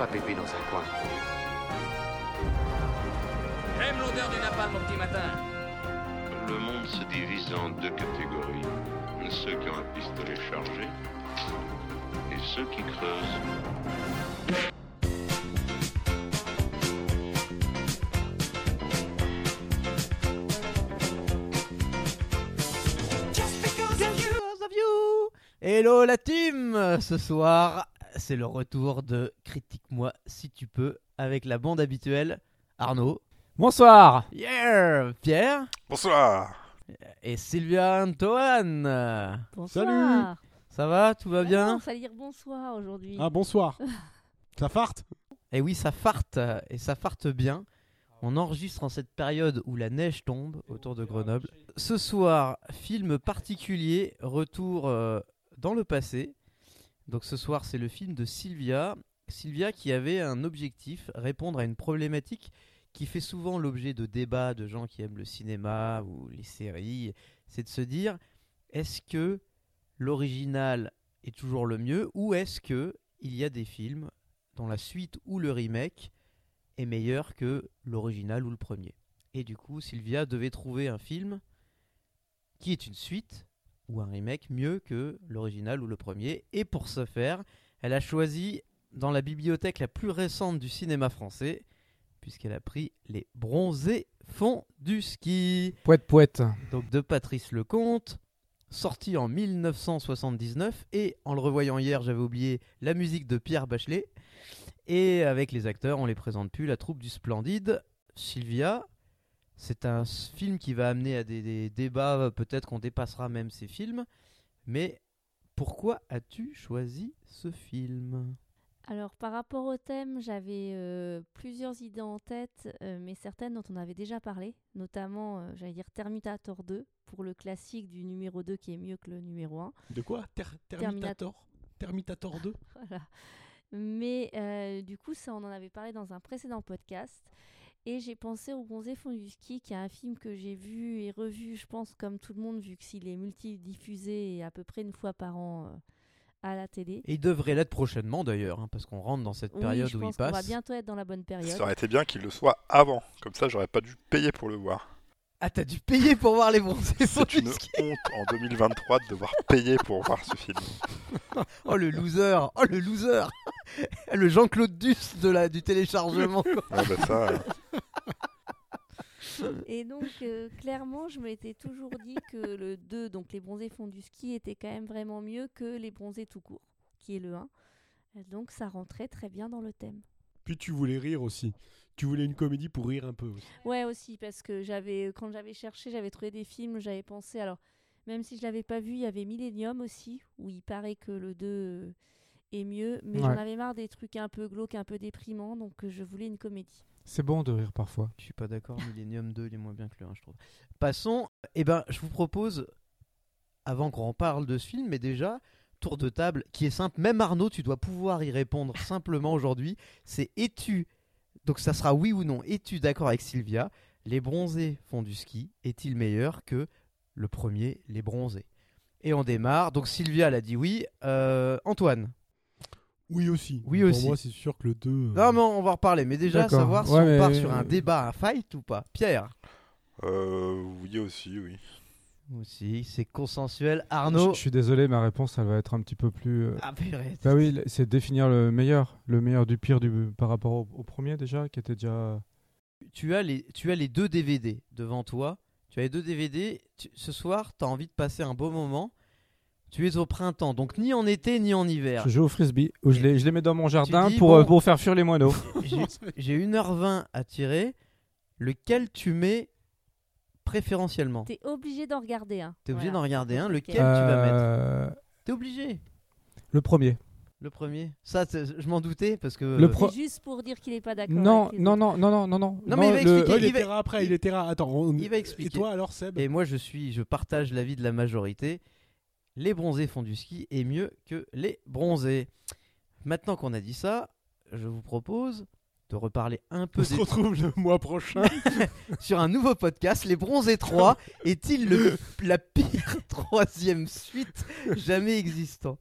pas Pépé dans un coin. J'aime l'odeur du napalm au petit matin. Le monde se divise en deux catégories. Ceux qui ont un pistolet chargé et ceux qui creusent. Hello la team Ce soir, c'est le retour de Critique-moi si tu peux avec la bande habituelle Arnaud. Bonsoir Yeah Pierre Bonsoir. et Sylvia Antoine. Bonsoir. Ça va Tout va Ah bien non, fallait dire bonsoir aujourd'hui. Ah bonsoir Ça farte Et oui, ça farte et ça farte bien. On enregistre en cette période où la neige tombe autour de Grenoble. Ce soir, film particulier, retour euh, dans le passé. Donc ce soir, c'est le film de Sylvia. Sylvia qui avait un objectif, répondre à une problématique qui fait souvent l'objet de débats de gens qui aiment le cinéma ou les séries. C'est de se dire, est-ce que l'original est toujours le mieux ou est-ce que il y a des films dont la suite ou le remake est meilleur que l'original ou le premier? Et du coup, Sylvia devait trouver un film qui est une suite ou un remake mieux que l'original ou le premier. Et pour ce faire, elle a choisi dans la bibliothèque la plus récente du cinéma français, puisqu'elle a pris Les Bronzés font du ski. Poète poète. Donc de Patrice Lecomte, sorti en 1979 et en le revoyant hier, j'avais oublié la musique de Pierre Bachelet et avec les acteurs, on les présente plus, la troupe du Splendide, Sylvia. C'est un film qui va amener à des, des débats, euh, peut-être qu'on dépassera même ces films, mais pourquoi as-tu choisi ce film? Alors par rapport au thème, j'avais euh, plusieurs idées en tête, euh, mais certaines dont on avait déjà parlé, notamment, euh, j'allais dire Terminator 2, pour le classique du numéro 2 qui est mieux que le numéro 1. De quoi? Ter- Terminator? Terminator 2 Voilà. Mais euh, du coup, ça, on en avait parlé dans un précédent podcast. Et j'ai pensé au Bronzé fond du ski, qui est un film que j'ai vu et revu, je pense, comme tout le monde, vu que s'il est multidiffusé à peu près une fois par an euh, à la télé. Et il devrait l'être prochainement d'ailleurs, hein, parce qu'on rentre dans cette Oui, période je où il pense qu'on va passe. bientôt être dans la bonne période. Ça aurait été bien qu'il le soit avant. Comme ça, j'aurais pas dû payer pour le voir. Ah, t'as dû payer pour voir les bronzés C'est une ski honte en 2023 de devoir payer pour voir ce film. Oh le loser Oh le loser Le Jean-Claude Duss de la, du téléchargement quoi. Ouais, bah ça, euh, Et donc, euh, clairement, je m'étais toujours dit que le 2, donc les bronzés font du ski, était quand même vraiment mieux que les bronzés tout court, qui est le 1. Et Donc, ça rentrait très bien dans le thème. Puis tu voulais rire aussi. Tu voulais une comédie pour rire un peu aussi. Ouais, aussi, parce que j'avais, quand j'avais cherché, j'avais trouvé des films, j'avais pensé, alors, même si je l'avais pas vu, il y avait Millennium aussi, où il paraît que le 2 est mieux, mais j'en avais marre des trucs un peu glauques, un peu déprimants, donc euh, je voulais une comédie. C'est bon de rire parfois. Je suis pas d'accord, Millennium 2 il est moins bien que le 1 je trouve. Passons, eh ben je vous propose, avant qu'on en parle de ce film, mais déjà, tour de table qui est simple, même Arnaud tu dois pouvoir y répondre simplement aujourd'hui, c'est es-tu, donc ça sera oui ou non, es-tu d'accord avec Sylvia, les bronzés font du ski, est-il meilleur que le premier, les bronzés? Et on démarre, donc Sylvia elle a dit oui, Euh, Antoine Oui aussi. Oui Pour aussi. moi c'est sûr que le 2... euh, Non mais on va en reparler, mais déjà D'accord. savoir si Ouais, on mais- part sur un débat, un fight ou pas. Pierre euh, oui aussi, oui. Aussi, c'est consensuel. Je, Arnaud je suis désolé, ma réponse elle va être un petit peu plus... euh, Ah purée. Bah oui, le- c'est définir le meilleur. Le meilleur du pire du... par rapport au, au premier déjà, qui était déjà... Tu as les, tu as les deux DVD devant toi. Tu as les deux DVD. Tu- ce soir, tu as envie de passer un beau moment. Tu es au printemps, donc ni en été ni en hiver. Je joue au frisbee, où je les, je les mets dans mon jardin dis, pour, bon- euh, pour faire fuir les moineaux. J'ai- J'ai 1h20 à tirer. Lequel tu mets préférentiellement T'es obligé d'en regarder un. T'es obligé Voilà. d'en regarder un. Lequel tu vas mettre Euh, T'es obligé. Le premier. Le premier. Ça, je m'en doutais parce que. Le pro- juste pour dire qu'il est pas d'accord. Non, non, non, non, non, non, non. Non, mais il va le- expliquer. Oh, il il va- rare après, il était rare. Attends, on- Il va Et expliquer. toi alors, Seb? Et moi, je suis, je partage l'avis de la majorité. Les bronzés font du ski est mieux que les bronzés. Maintenant qu'on a dit ça, je vous propose de reparler un peu On se retrouve le mois prochain. sur un nouveau podcast. Les Bronzés 3 est-il le- la pire troisième suite jamais existant?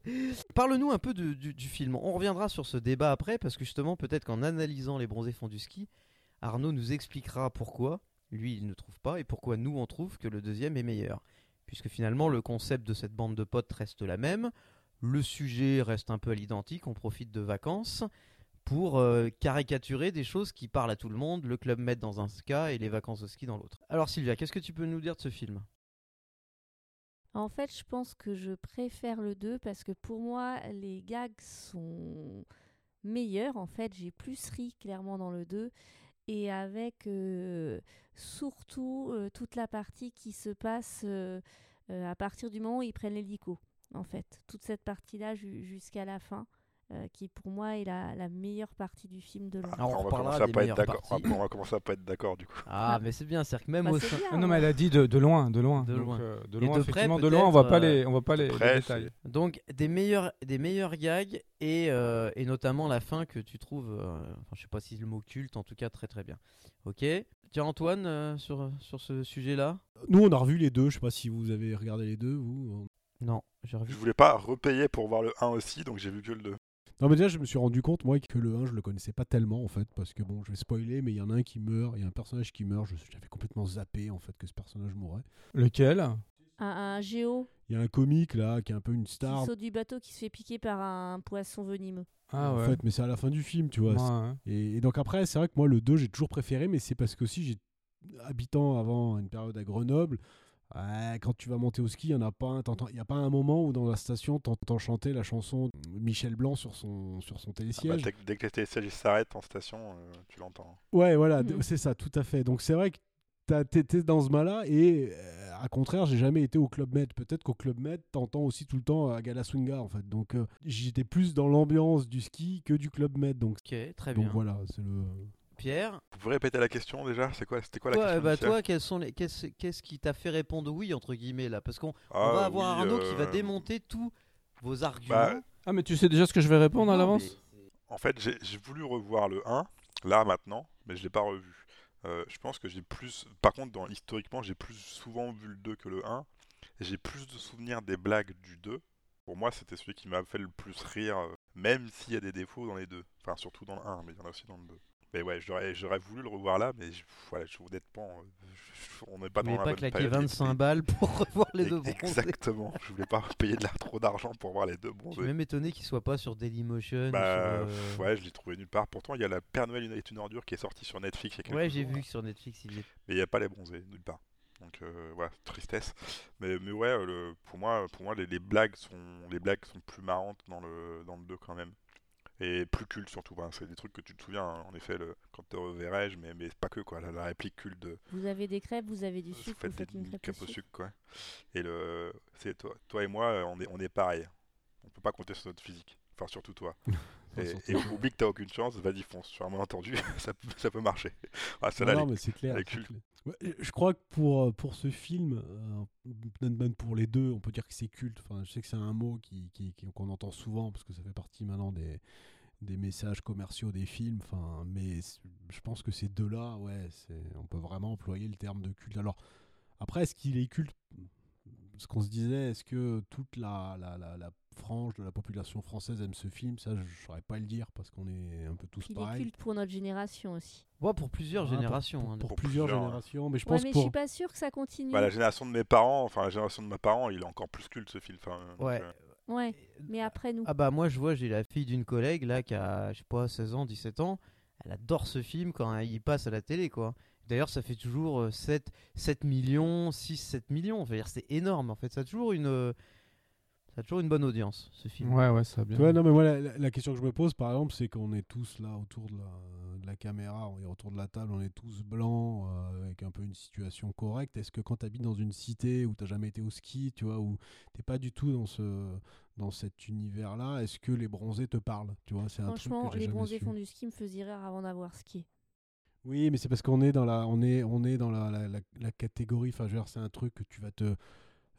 Parle-nous un peu de- du, du film. On reviendra sur ce débat après parce que justement, peut-être qu'en analysant Les Bronzés font du ski, Arnaud nous expliquera pourquoi lui il ne trouve pas et pourquoi nous on trouve que le deuxième est meilleur. Puisque finalement, le concept de cette bande de potes reste la même. Le sujet reste un peu à l'identique. On profite de vacances pour euh, caricaturer des choses qui parlent à tout le monde, le club med dans un cas et les vacances au ski dans l'autre. Alors Sylvia, qu'est-ce que tu peux nous dire de ce film? En fait, je pense que je préfère le 2 parce que pour moi, les gags sont meilleurs. En fait, j'ai plus ri clairement dans le 2 et avec euh, surtout euh, toute la partie qui se passe euh, à partir du moment où ils prennent l'hélico. En fait, toute cette partie-là ju- jusqu'à la fin, euh, qui pour moi est la, la meilleure partie du film de loin. Alors, on on, va commencer à pas être d'accord. parties. On va- on va commencer à pas être d'accord du coup. Ah, Ah. mais c'est bien, c'est-à-dire que même Bah, au c'est sein... bien, Ah non, mais ouais. elle a dit de, de loin, de loin. De Donc, loin. euh, de loin, de près, effectivement, de loin, on va pas les, on va pas les, les Après, détails. Donc des meilleurs, des meilleurs gags et, euh, et notamment la fin que tu trouves, euh, enfin, je sais pas si le mot culte, en tout cas très très bien. Ok. Tiens Antoine, euh, sur, sur ce sujet-là? Nous, on a revu les deux. Je sais pas si vous avez regardé les deux. Vous. Non, j'ai revu. Je voulais pas repayer pour voir le 1 aussi, donc j'ai vu que le 2. Non, mais déjà, je me suis rendu compte, moi, que le 1, je le connaissais pas tellement, en fait, parce que, bon, je vais spoiler, mais il y en a un qui meurt, il y a un personnage qui meurt, j'avais complètement zappé, en fait, que ce personnage mourrait. Lequel? Un, un géo Il y a un comique, là, qui est un peu une qui star, saute du bateau qui se fait piquer par un poisson venimeux. Ah en ouais. fait, mais c'est à la fin du film, tu vois. Ouais, ouais. Et, et donc après, c'est vrai que moi, le 2, j'ai toujours préféré, mais c'est parce que aussi, j'ai habitant avant une période à Grenoble, ouais, quand tu vas monter au ski, il n'y a pas un, a pas un moment où dans la station, t'entends chanter la chanson Michel Blanc sur son, sur son Ah bah, télésiège. dès, que- les télésièges s'arrêtent en station, euh, tu l'entends. Ouais, voilà, Mhm. c'est ça, tout à fait. Donc c'est vrai que t'es dans ce mal-là et euh, à contraire, j'ai jamais été au Club Med. Peut-être qu'au Club Med, t'entends aussi tout le temps à Galaswinga en fait. Donc euh, j'étais plus dans l'ambiance du ski que du Club Med. Donc, Ok, très donc bien. voilà, c'est le. Pierre, Vous pouvez répéter la question déjà? C'est quoi C'était quoi la toi, question bah, toi, quels sont les, qu'est-ce, qu'est-ce qui t'a fait répondre oui entre guillemets là? Parce qu'on on Ah, va avoir oui, Arnaud qui va euh, démonter tous vos arguments. Bah, Ah, mais tu sais déjà ce que je vais répondre à l'avance? En fait, j'ai j'ai voulu revoir le 1, là maintenant, mais je l'ai pas revu. Euh, je pense que j'ai plus. Par contre, dans, historiquement, j'ai plus souvent vu le 2 que le 1. Et j'ai plus de souvenirs des blagues du 2. Pour moi, c'était celui qui m'a fait le plus rire, euh, même s'il y a des défauts dans les deux. Enfin, surtout dans le 1, mais il y en a aussi dans le 2. Mais ouais, j'aurais j'aurais voulu le revoir là, mais je, voilà, je, honnêtement, euh, je- on n'est pas dans la pas claquer période. 25 balles pour revoir les deux bronzés. Exactement, je voulais pas payer de trop d'argent pour voir les deux Je suis bronzés. même étonné qu'il soit pas sur Dailymotion. Bah, sur, euh, ouais, je l'ai trouvé nulle part. Pourtant, il y a la Père Noël est une ordure qui est sortie sur Netflix il y a Ouais, j'ai jours, vu là. que sur Netflix il est. Mais il n'y a pas les bronzés, nulle part. Donc euh, voilà, tristesse. Mais, mais ouais, euh, le, pour moi, pour moi les, les blagues sont, les blagues sont plus marrantes dans le, dans le 2 quand même. Et plus culte surtout. C'est des trucs que tu te souviens, hein, en effet, le, quand te reverrai-je, mais, mais pas que quoi. La, la réplique culte de Vous avez des crêpes, vous avez du vous sucre, faites vous faites des une crêpe crêpes au sucre. sucre quoi. Et le, c'est toi, toi et moi, euh, on est, on est pareil. On peut pas compter sur notre physique. Enfin, surtout toi. Et, et oublie que t'as aucune chance, vas-y fonce. Sur un malentendu, ça, peut- ça peut marcher. Ah, Non, mais c'est clair. Je- crois que pour, euh, pour ce film, euh, pour les deux, on peut dire que c'est culte. Enfin, je sais que c'est un mot qu'on entend souvent parce que ça fait partie maintenant des, des messages commerciaux des films. Enfin, mais je pense que ces deux-là, ouais, on peut vraiment employer le terme de culte. Alors, après, est-ce qu'il est culte? Ce qu'on se disait, est-ce que toute la, la, la frange de la population française aime ce film Ça, je ne saurais pas le dire parce qu'on est un peu tous Il est pareils. culte pour notre génération aussi. Ouais, pour plusieurs Ah, générations. Pour, hein. pour Pour plusieurs, plusieurs, générations. Mais je Ouais, pense mais je pour. suis pas sûre que ça continue. Bah, la génération de mes parents, enfin la génération de mes parents, il est encore plus culte ce film. Enfin, donc, Ouais. euh, Ouais, mais après nous. Ah bah moi je vois, j'ai la fille d'une collègue là qui a, je sais pas, 16 ans, 17 ans. Elle adore ce film quand il passe à la télé quoi. D'ailleurs ça fait toujours euh, 7, 7 millions, 6, 7 millions. Enfin, c'est énorme en fait. Ça a toujours une, euh, ça a toujours une bonne audience ce film. Ouais, ouais, ça a bien. Tu vois, non, mais moi, la, question que je me pose, par exemple, c'est qu'on est tous là autour de la, de la caméra, on est autour de la table, on est tous blancs, euh, avec un peu une situation correcte. Est-ce que quand tu habites dans une cité où tu jamais été au ski, tu vois, où t'es pas du tout dans, ce, dans cet univers-là, est-ce que les bronzés te parlent Tu vois, c'est un truc Franchement, que j'ai les jamais bronzés su. font du ski me faisaient rire avant d'avoir skié. Oui, mais c'est parce qu'on est dans la, on est, on est dans la, la, la- la catégorie. Enfin, je veux dire, c'est un truc que tu vas te,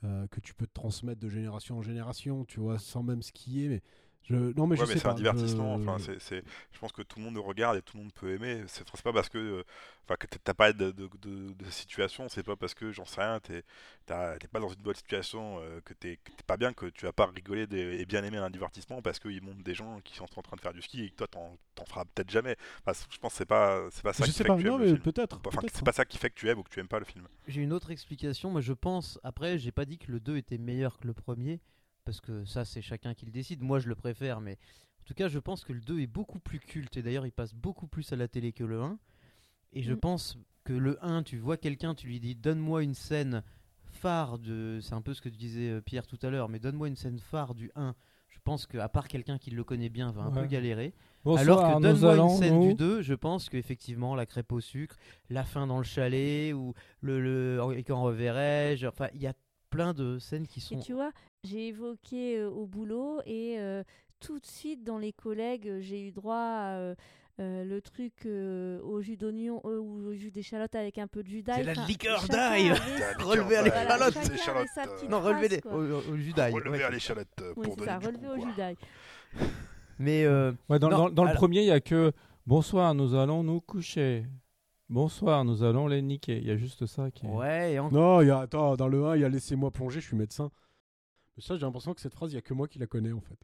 que tu peux te transmettre de génération en génération, tu vois, sans même skier. Mais Je... Non, mais ouais, je mais sais c'est un divertissement. je- Enfin, c'est, c'est- je pense que tout le monde le regarde et tout le monde peut aimer. C'est, c'est pas parce que, euh, enfin, que t'as pas de, de, de, de situation. C'est pas parce que j'en sais rien. T'es, t'as- t'es pas dans une bonne situation euh, que t'es, que t'es pas bien que tu vas pas rigoler et bien aimer un divertissement parce qu'ils montrent des gens qui sont en train de faire du ski et que toi t'en, t'en feras peut-être jamais. Enfin, je pense que c'est pas, c'est pas ça Je qui sais fait pas, que tu non, aimes le mais film. peut-être. Enfin, peut-être, c'est hein. pas ça qui fait que tu aimes ou que tu aimes pas le film. J'ai une autre explication, moi je pense, après j'ai pas dit que le 2 était meilleur que le premier, parce que ça c'est chacun qui le décide, moi je le préfère, mais en tout cas je pense que le 2 est beaucoup plus culte, et d'ailleurs il passe beaucoup plus à la télé que le 1, et je Mm. pense que le 1, tu vois quelqu'un, tu lui dis donne-moi une scène phare de... C'est un peu ce que tu disais euh, Pierre tout à l'heure, mais donne-moi une scène phare du 1, je pense qu'à part quelqu'un qui le connaît bien va un peu galérer. Bonsoir, Alors que donne-moi une scène nous- du 2, je pense qu'effectivement la crêpe au sucre, la fin dans le chalet, ou le, le et quand reverrai-je, enfin il y a plein de scènes qui Et sont... tu vois, j'ai évoqué euh, au boulot et euh, tout de suite dans les collègues, euh, j'ai eu droit à euh, euh, le truc euh, au jus d'oignon euh, ou au jus d'échalote avec un peu de jus d'ail. C'est la liqueur d'ail. Relever à l'échalote. petite Non, relevez phrase, les- au, au jus d'ail. Relever ouais. à l'échalote euh, Oui, pour donner ça, du relevé au jus d'ail. Mais euh, Ouais, dans, Non, dans- dans le premier, il y a que bonsoir, nous allons nous coucher. Bonsoir, nous allons les niquer. Il y a juste ça qui est. ouais, et en- Non, il y a, attends, dans le 1, il y a Laissez-moi plonger, je suis médecin. Mais ça, j'ai l'impression que cette phrase, il y a que moi qui la connais en fait.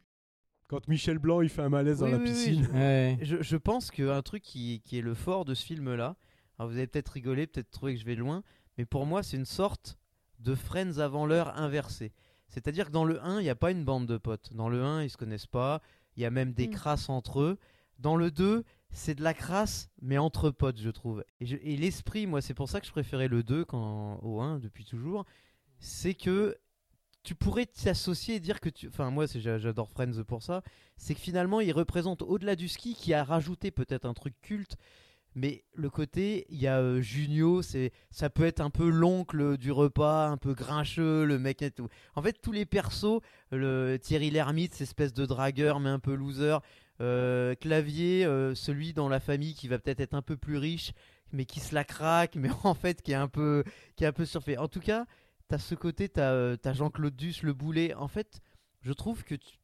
Quand Michel Blanc, il fait un malaise Oui, dans la oui, oui, piscine. Ouais. je, je pense qu'un truc qui, qui est le fort de ce film-là, alors vous avez peut-être rigolé, peut-être trouvé que je vais loin, mais pour moi c'est une sorte de Friends avant l'heure inversée. C'est-à-dire que dans le 1, il n'y a pas une bande de potes. Dans le 1, ils se connaissent pas, il y a même des Mm. crasses entre eux. Dans le 2, c'est de la crasse, mais entre potes, je trouve. Et, l'esprit, moi, c'est pour ça que je préférais le 2 quand, au 1 depuis toujours, c'est que tu pourrais t'associer et dire que tu. Enfin, moi, j'adore Friends pour ça. C'est que finalement, il représente au-delà du ski qui a rajouté peut-être un truc culte. Mais le côté, il y a euh, Junio, c'est, ça peut être un peu l'oncle du repas, un peu grincheux, le mec et tout. En fait, tous les persos, le Thierry Lhermitte, espèce de dragueur mais un peu loser, euh, Clavier, euh, celui dans la famille qui va peut-être être un peu plus riche, mais qui se la craque, mais en fait qui est un peu, qui est un peu surfait. En tout cas, t'as ce côté, t'as, euh, t'as Jean-Claude Duss, le boulet. En fait, je trouve que, tu-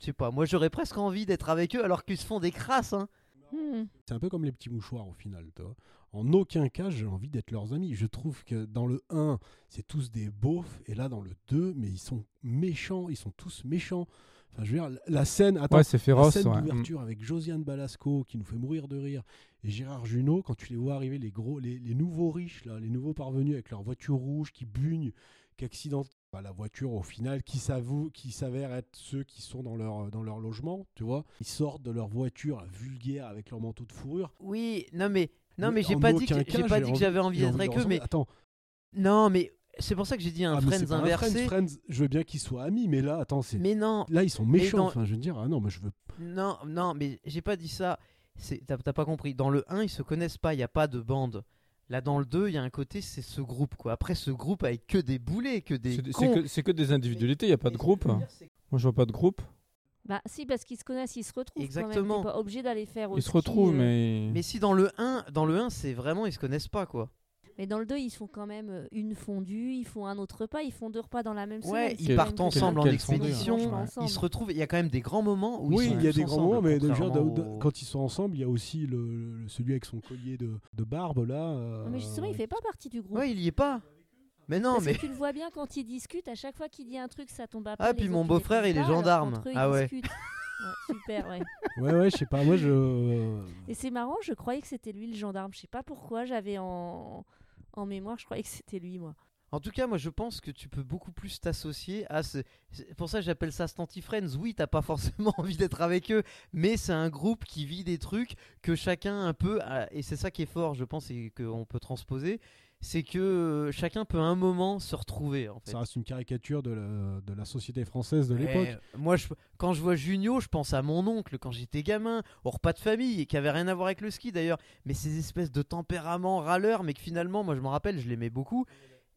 je sais pas, moi j'aurais presque envie d'être avec eux alors qu'ils se font des crasses. Hein. Hmm. C'est un peu comme les petits mouchoirs au final. tu vois. En aucun cas, j'ai envie d'être leurs amis. Je trouve que dans le 1, c'est tous des beaufs, et là dans le 2, mais ils sont méchants, ils sont tous méchants. Enfin, je veux dire, la scène, attends, Ouais, c'est la féroce. scène ouais. d'ouverture avec Josiane Balasco qui nous fait mourir de rire et Gérard Junot, quand tu les vois arriver, les gros, les, les nouveaux riches, là, les nouveaux parvenus avec leur voiture rouge qui bugne, qui accidentent bah, la voiture au final, qui s'avoue, qui s'avère être ceux qui sont dans leur, dans leur logement, tu vois. Ils sortent de leur voiture vulgaire avec leur manteau de fourrure. Oui, non mais, non Mais mais j'ai pas dit que, j'ai pas j'ai dit que j'avais envie d'être de avec eux, mais. Attends, non mais c'est pour ça que j'ai dit un ah, Friends un inversé. Friends, Friends, je veux bien qu'ils soient amis, mais là, attends, c'est. Mais non, Là, ils sont méchants. dans- Enfin, je veux dire, ah non, mais je veux. Non, non, mais j'ai pas dit ça. C'est- T'as pas compris. Dans le 1, ils se connaissent pas, il y a pas de bande. Là, dans le 2, il y a un côté, c'est ce groupe, quoi. Après, ce groupe avec que des boulets, que des C'est que, c'est que des individualités, il n'y a pas de groupe. Moi, je vois pas de groupe. Bah si, parce qu'ils se connaissent, ils se retrouvent Exactement. quand même. Pas obligé d'aller faire Ils se retrouvent, euh, mais. Mais si dans le 1, dans le 1, c'est vraiment, ils se connaissent pas, quoi. Mais dans le 2, ils font quand même euh, une fondue, ils font un autre repas, ils font deux repas dans la même Ouais, semaine. ils c'est partent ensemble en expédition. hein. Ils se retrouvent. Il y a quand même des grands moments où ils oui, il y a des grands moments, mais déjà, quand ils sont ensemble, il y a aussi le, le- celui avec son collier de, de barbe là. euh, Non, mais justement, il fait pas partie du groupe. Ouais, il y est pas. Mais non, Parce mais que tu le vois bien quand ils discutent, à chaque fois qu'il dit un truc, ça tombe à Ah, puis mon ils beau-frère, il est gendarme. eux, Ah ils ouais. discutent. Ouais, super, ouais. Ouais, ouais, je sais pas. Moi, je. Et c'est marrant, je croyais que c'était lui le gendarme. Je sais pas pourquoi, j'avais en... en mémoire, je croyais que c'était lui, moi. En tout cas, moi je pense que tu peux beaucoup plus t'associer à ce. pour ça j'appelle ça Stanty Friends. Oui, t'as pas forcément envie d'être avec eux, mais c'est un groupe qui vit des trucs que chacun un peu. Et c'est ça qui est fort, je pense, et qu'on peut transposer. C'est que euh, chacun peut à un moment se retrouver. En fait. Ça reste une caricature de la, de la société française de Ouais, l'époque. moi, je, quand je vois Junio, je pense à mon oncle quand j'étais gamin, au repas de famille, et qui avait rien à voir avec le ski d'ailleurs. Mais ces espèces de tempérament râleur, mais que finalement, moi je me rappelle, je l'aimais beaucoup.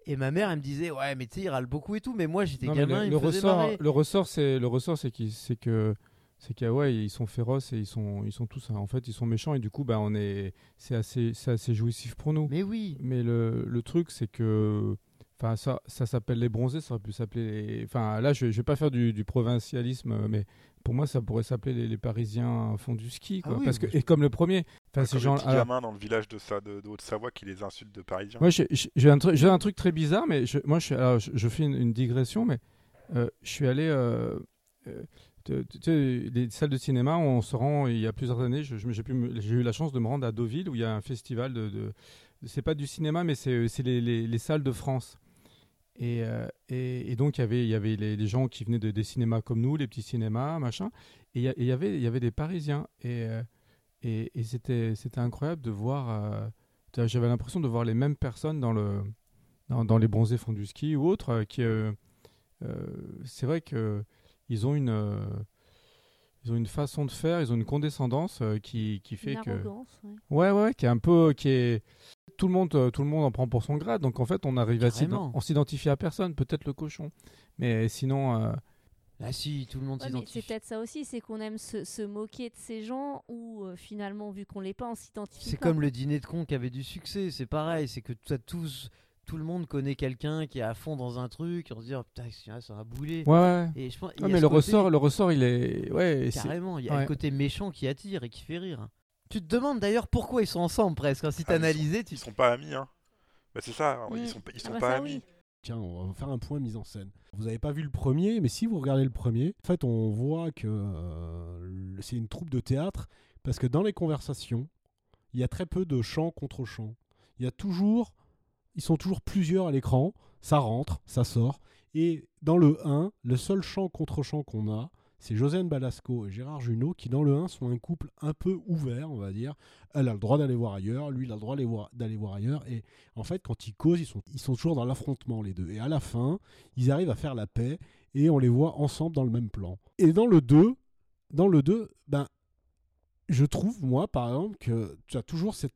Et ma mère, elle me disait, ouais, mais tu sais, il râle beaucoup et tout. Mais moi, j'étais gamin, le, il le me faisait ressort, le ressort, c'est le ressort, c'est que c'est que ouais, ils sont féroces et ils sont ils sont tous en fait ils sont méchants et du coup bah on est c'est assez c'est assez jouissif pour nous. Mais oui. Mais le, le truc c'est que Enfin, ça, ça s'appelle les bronzés, ça aurait pu s'appeler. les- Enfin, là, je, je vais pas faire du, du provincialisme, mais pour moi, ça pourrait s'appeler les, les Parisiens font du ski, Ah quoi. oui, parce que et comme le premier. Enfin, ces Comme gens. alors, gamins dans le village de, Sa- de, de Haute-Savoie qui les insultent de Parisiens. Moi, j'ai- un, truc- j'ai un truc très bizarre, mais je, moi, je, alors, je, je fais une, une digression, mais euh, je suis allé. euh, euh, tu sais, les salles de cinéma, on se rend il y a plusieurs années. J'ai eu la chance de me rendre à Deauville où il y a un festival de. de c'est pas du cinéma, mais c'est les, les- les salles de France. Et, euh, et, donc, il y avait, il y avait les, gens qui venaient de, des cinémas comme nous, les petits cinémas, machin. Et il y, avait, y avait des Parisiens. Et, euh, et, c'était incroyable de voir. euh, J'avais l'impression de voir les mêmes personnes dans, le, dans, les bronzés fonds ski ou autres. qui, c'est vrai que ils ont une. euh, ils ont une façon de faire, ils ont une condescendance euh, qui, qui fait Une que ouais. Ouais, qui est un peu, qui est tout le monde, euh, tout le monde en prend pour son grade. Donc en fait, on arrive à Carrément. on s'identifie à personne, peut-être le cochon, mais sinon, euh, Ah si, tout le monde Ouais, mais c'est s'identifie. peut-être ça aussi, c'est qu'on aime se, se moquer de ces gens ou euh, finalement, vu qu'on l'est pas, on s'identifie C'est comme le dîner de con qui avait du succès, c'est pareil, c'est que t'as tous, tout le monde connaît quelqu'un qui est à fond dans un truc, et on se dit oh, putain c'est un boulet. ouais, ouais. Et je pense, il y Ouais, a mais le côté- ressort, le ressort, il est, ouais, c'est- carrément, il y a ouais. le côté méchant qui attire et qui fait rire. Tu te demandes d'ailleurs pourquoi ils sont ensemble presque. hein. Si Ah, ils tu Ils sont pas amis, hein. Bah, c'est ça, Mm. ils sont, ils Ah sont bah pas ça, amis. oui. Tiens, on va faire un point mise en scène. Vous n'avez pas vu le premier, mais si vous regardez le premier, en fait, on voit que euh, c'est une troupe de théâtre parce que dans les conversations, il y a très peu de chant contre chant. Il y a toujours, ils sont toujours plusieurs à l'écran. Ça rentre, ça sort. Et dans le 1, le seul chant contre chant qu'on a, c'est Josiane Balasco et Gérard Junot qui, dans le 1, sont un couple un peu ouvert, on va dire. Elle a le droit d'aller voir ailleurs, lui, il a le droit d'aller voir, ailleurs. Et en fait, quand ils causent, ils sont, ils sont toujours dans l'affrontement, les deux. Et à la fin, ils arrivent à faire la paix et on les voit ensemble dans le même plan. Et dans le 2, dans le 2, ben, je trouve, moi, par exemple, que tu as toujours cet,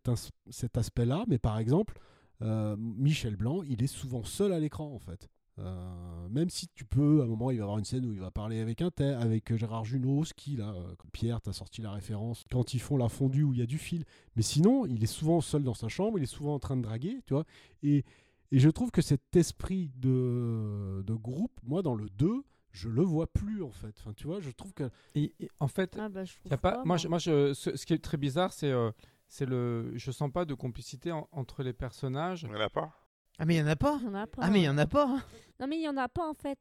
cet aspect-là, mais par exemple, euh, Michel Blanc, il est souvent seul à l'écran, en fait. Euh, même si tu peux, à un moment, il va avoir une scène où il va parler avec un tel, avec euh, Gérard Junot, ski, là. euh, Pierre, t'as sorti la référence. Quand ils font la fondue où il y a du fil. Mais sinon, il est souvent seul dans sa chambre, il est souvent en train de draguer, tu vois. Et, et je trouve que cet esprit de, de groupe, moi, dans le 2, je le vois plus, en fait. Enfin, tu vois, je trouve que. Et- et en fait, Ah bah, je trouve y a pas, moi, moi. je, moi je- ce, ce qui est très bizarre, c'est, euh, c'est le, je sens pas de complicité en- entre les personnages. Il y en a pas? Ah mais il y en a pas. Il y en a pas. Ah mais il y en a pas. Non, mais il y en a pas en fait.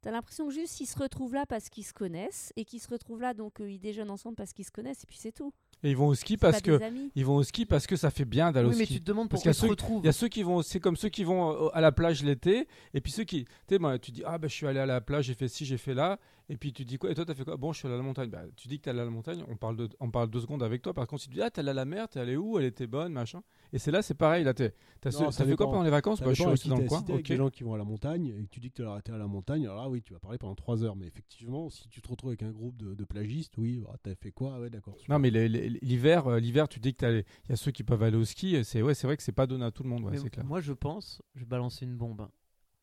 T'as l'impression que juste ils se retrouvent là parce qu'ils se connaissent et qu'ils se retrouvent là donc euh, ils déjeunent ensemble parce qu'ils se connaissent et puis c'est tout. Et ils vont au ski C'est parce pas que des amis. ils vont au ski parce que ça fait bien d'aller Oui au mais ski. tu te demandes Parce pourquoi ils qu'il y a se retrouvent. Il y a ceux qui vont, c'est comme ceux qui vont euh, à la plage l'été, et puis ceux qui, tu sais, moi, tu dis ah ben je suis allé à la plage, j'ai fait ci, j'ai fait là, et puis tu dis quoi, et toi t'as fait quoi? Bon, je suis allé à la montagne. Bah, tu dis que t'es allé à la montagne, on parle de, on parle deux secondes avec toi. Par contre, si tu dis ah t'es allé à la mer, t'es allé où? Elle était bonne, machin. Et c'est là, c'est pareil, là t'es, t'as, fait quoi pendant les vacances? Bah, je suis resté dans le t'es- coin. si t'es avec Ok. des gens qui vont à la montagne et que tu dis que tu as arrêté à la montagne, alors là, oui, tu vas parler pendant 3 heures. Mais effectivement, si tu te retrouves avec un groupe de, de plagistes, oui, bah, t'as fait quoi? Ouais, d'accord. Non mais les- les- l'hiver, euh, l'hiver, tu dis que t'as les- il y a ceux qui peuvent aller au ski. C'est ouais, c'est vrai que c'est pas donné à tout le monde, ouais, clair. Moi je pense, je vais balancer une bombe. hein.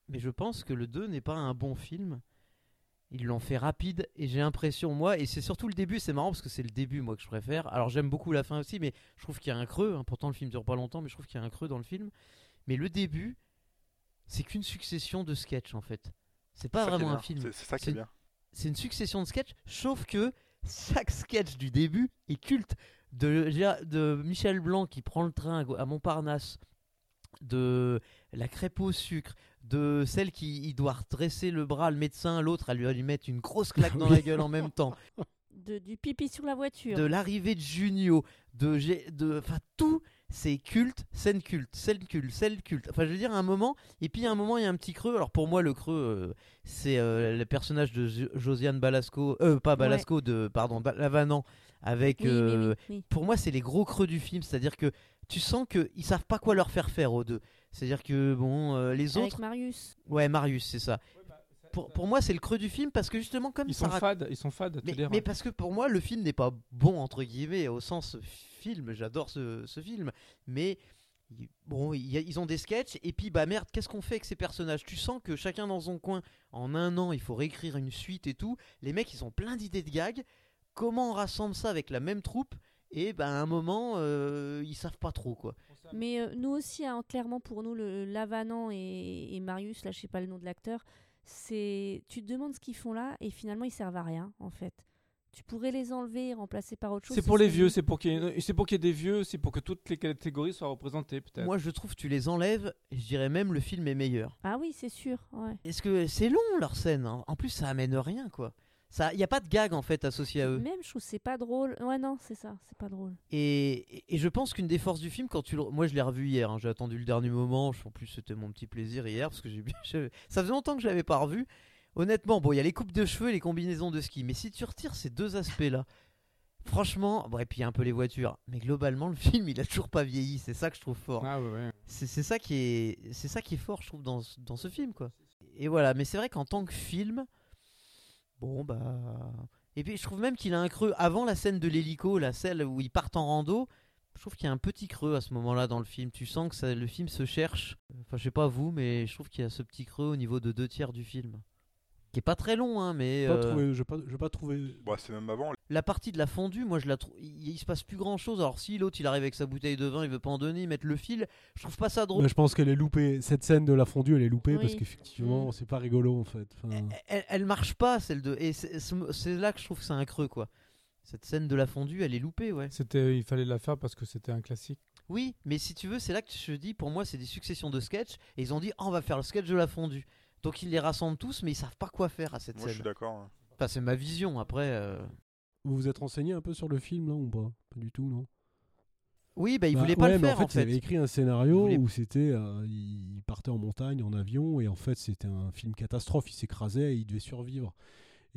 Mais je pense que le 2 n'est pas un bon film. Ils l'ont fait rapide et j'ai l'impression, moi, et c'est surtout le début, c'est marrant parce que c'est le début, moi, que je préfère. Alors j'aime beaucoup la fin aussi, mais je trouve qu'il y a un creux. hein. Pourtant, le film dure pas longtemps, mais je trouve qu'il y a un creux dans le film. Mais le début, c'est qu'une succession de sketchs en fait. C'est pas vraiment un film. C'est ça qui est bien. C'est une succession de sketchs, sauf que chaque sketch du début est culte. De, de Michel Blanc qui prend le train à Montparnasse, de la crêpe au sucre, de celle qui il doit redresser le bras, le médecin, l'autre, à lui, à lui mettre une grosse claque dans la gueule en même temps, De, du pipi sur la voiture. de l'arrivée de Junio, de, de, enfin tout, c'est culte, scène culte, scène culte, scène culte. Enfin, je veux dire, à un moment, et puis à un moment, il y a un petit creux. Alors pour moi, le creux, euh, c'est euh, le personnage de Jo- Josiane Balasco, euh, pas Balasco, de, pardon, Lavanant, avec. Oui, oui, euh, oui, oui. Pour moi, c'est les gros creux du film, c'est-à-dire que tu sens qu'ils savent pas quoi leur faire faire aux deux. C'est-à-dire que, bon, euh, les Avec autres. Marius. Ouais, Marius, c'est ça. Pour, pour moi, c'est le creux du film parce que justement, comme Ils ça sont rac- fades, ils sont fades. mais, mais parce que pour moi, le film n'est pas bon, entre guillemets, au sens film. J'adore ce, ce film. Mais bon, y a- ils ont des sketchs. Et puis, bah merde, qu'est-ce qu'on fait avec ces personnages? Tu sens que chacun dans son coin, en un an, il faut réécrire une suite et tout. Les mecs, ils ont plein d'idées de gags. Comment on rassemble ça avec la même troupe? Et ben, à un moment, euh, ils savent pas trop quoi. Mais euh, nous aussi, hein, clairement pour nous, le Lavanant et, et Marius, là je sais pas le nom de l'acteur, c'est tu te demandes ce qu'ils font là et finalement ils servent à rien en fait. Tu pourrais les enlever et remplacer par autre chose. C'est ce pour les vieux, c'est pour qu'il y, ait- y des vieux, c'est pour que toutes les catégories soient représentées peut-être. Moi, je trouve que tu les enlèves, et je dirais même le film est meilleur. Ah oui, c'est sûr. Ouais. Est-ce que c'est long leur scène hein? En plus, ça amène rien quoi. Ça, il y a pas de gag en fait associé à eux. Même je trouve que c'est pas drôle. Ouais non, c'est ça, c'est pas drôle. Et, et je pense qu'une des forces du film, quand tu le... moi je l'ai revu hier, hein, j'ai attendu le dernier moment. En plus, c'était mon petit plaisir hier parce que j'ai bien. Ça faisait longtemps que je l'avais pas revu. Honnêtement, bon, il y a les coupes de cheveux et les combinaisons de ski, mais si tu retires ces deux aspects-là, franchement, bon, et puis il y a un peu les voitures, mais globalement, le film il a toujours pas vieilli. C'est ça que je trouve fort. Ah ouais, ouais. C'est c'est ça qui est, c'est ça qui est fort, je trouve, dans, ce- dans ce film, quoi. Et voilà, mais c'est vrai qu'en tant que film, bon bah, et puis je trouve même qu'il a un creux avant la scène de l'hélico, la celle où ils partent en rando. Je trouve qu'il y a un petit creux à ce moment-là dans le film. Tu sens que ça, le film se cherche. Enfin, je sais pas vous, mais je trouve qu'il y a ce petit creux au niveau de deux tiers du film, qui est pas très long, hein, mais Pas euh, trouvé- Je n'ai pas, trouvé. Bah, c'est même avant. la partie de la fondue, moi je la trouve, il, il se passe plus grand chose. Alors si l'autre il arrive avec sa bouteille de vin, il veut pas en donner, il met le fil. Je trouve pas ça drôle. Mais je pense qu'elle est loupée. Cette scène de la fondue, elle est loupée parce qu'effectivement, Mm. c'est pas rigolo en fait. Enfin, elle, elle marche pas celle de et c'est là que je trouve que c'est un creux quoi cette scène de la fondue elle est loupée ouais C'était, il fallait la faire parce que c'était un classique. oui mais si tu veux c'est là que je te dis pour moi c'est des successions de sketchs et ils ont dit Ah, on va faire le sketch de la fondue donc ils les rassemblent tous mais ils savent pas quoi faire à cette Moi, je suis scène d'accord. hein. enfin c'est ma vision après euh, Vous vous êtes renseigné un peu sur le film là ou pas? Pas du tout, non? Oui bah ils Bah, voulaient pas ouais, le mais faire en en fait, ils avaient écrit un scénario voulaient- où c'était, euh, il partait en montagne en avion et en fait c'était un film catastrophe. Il s'écrasait et il devait survivre.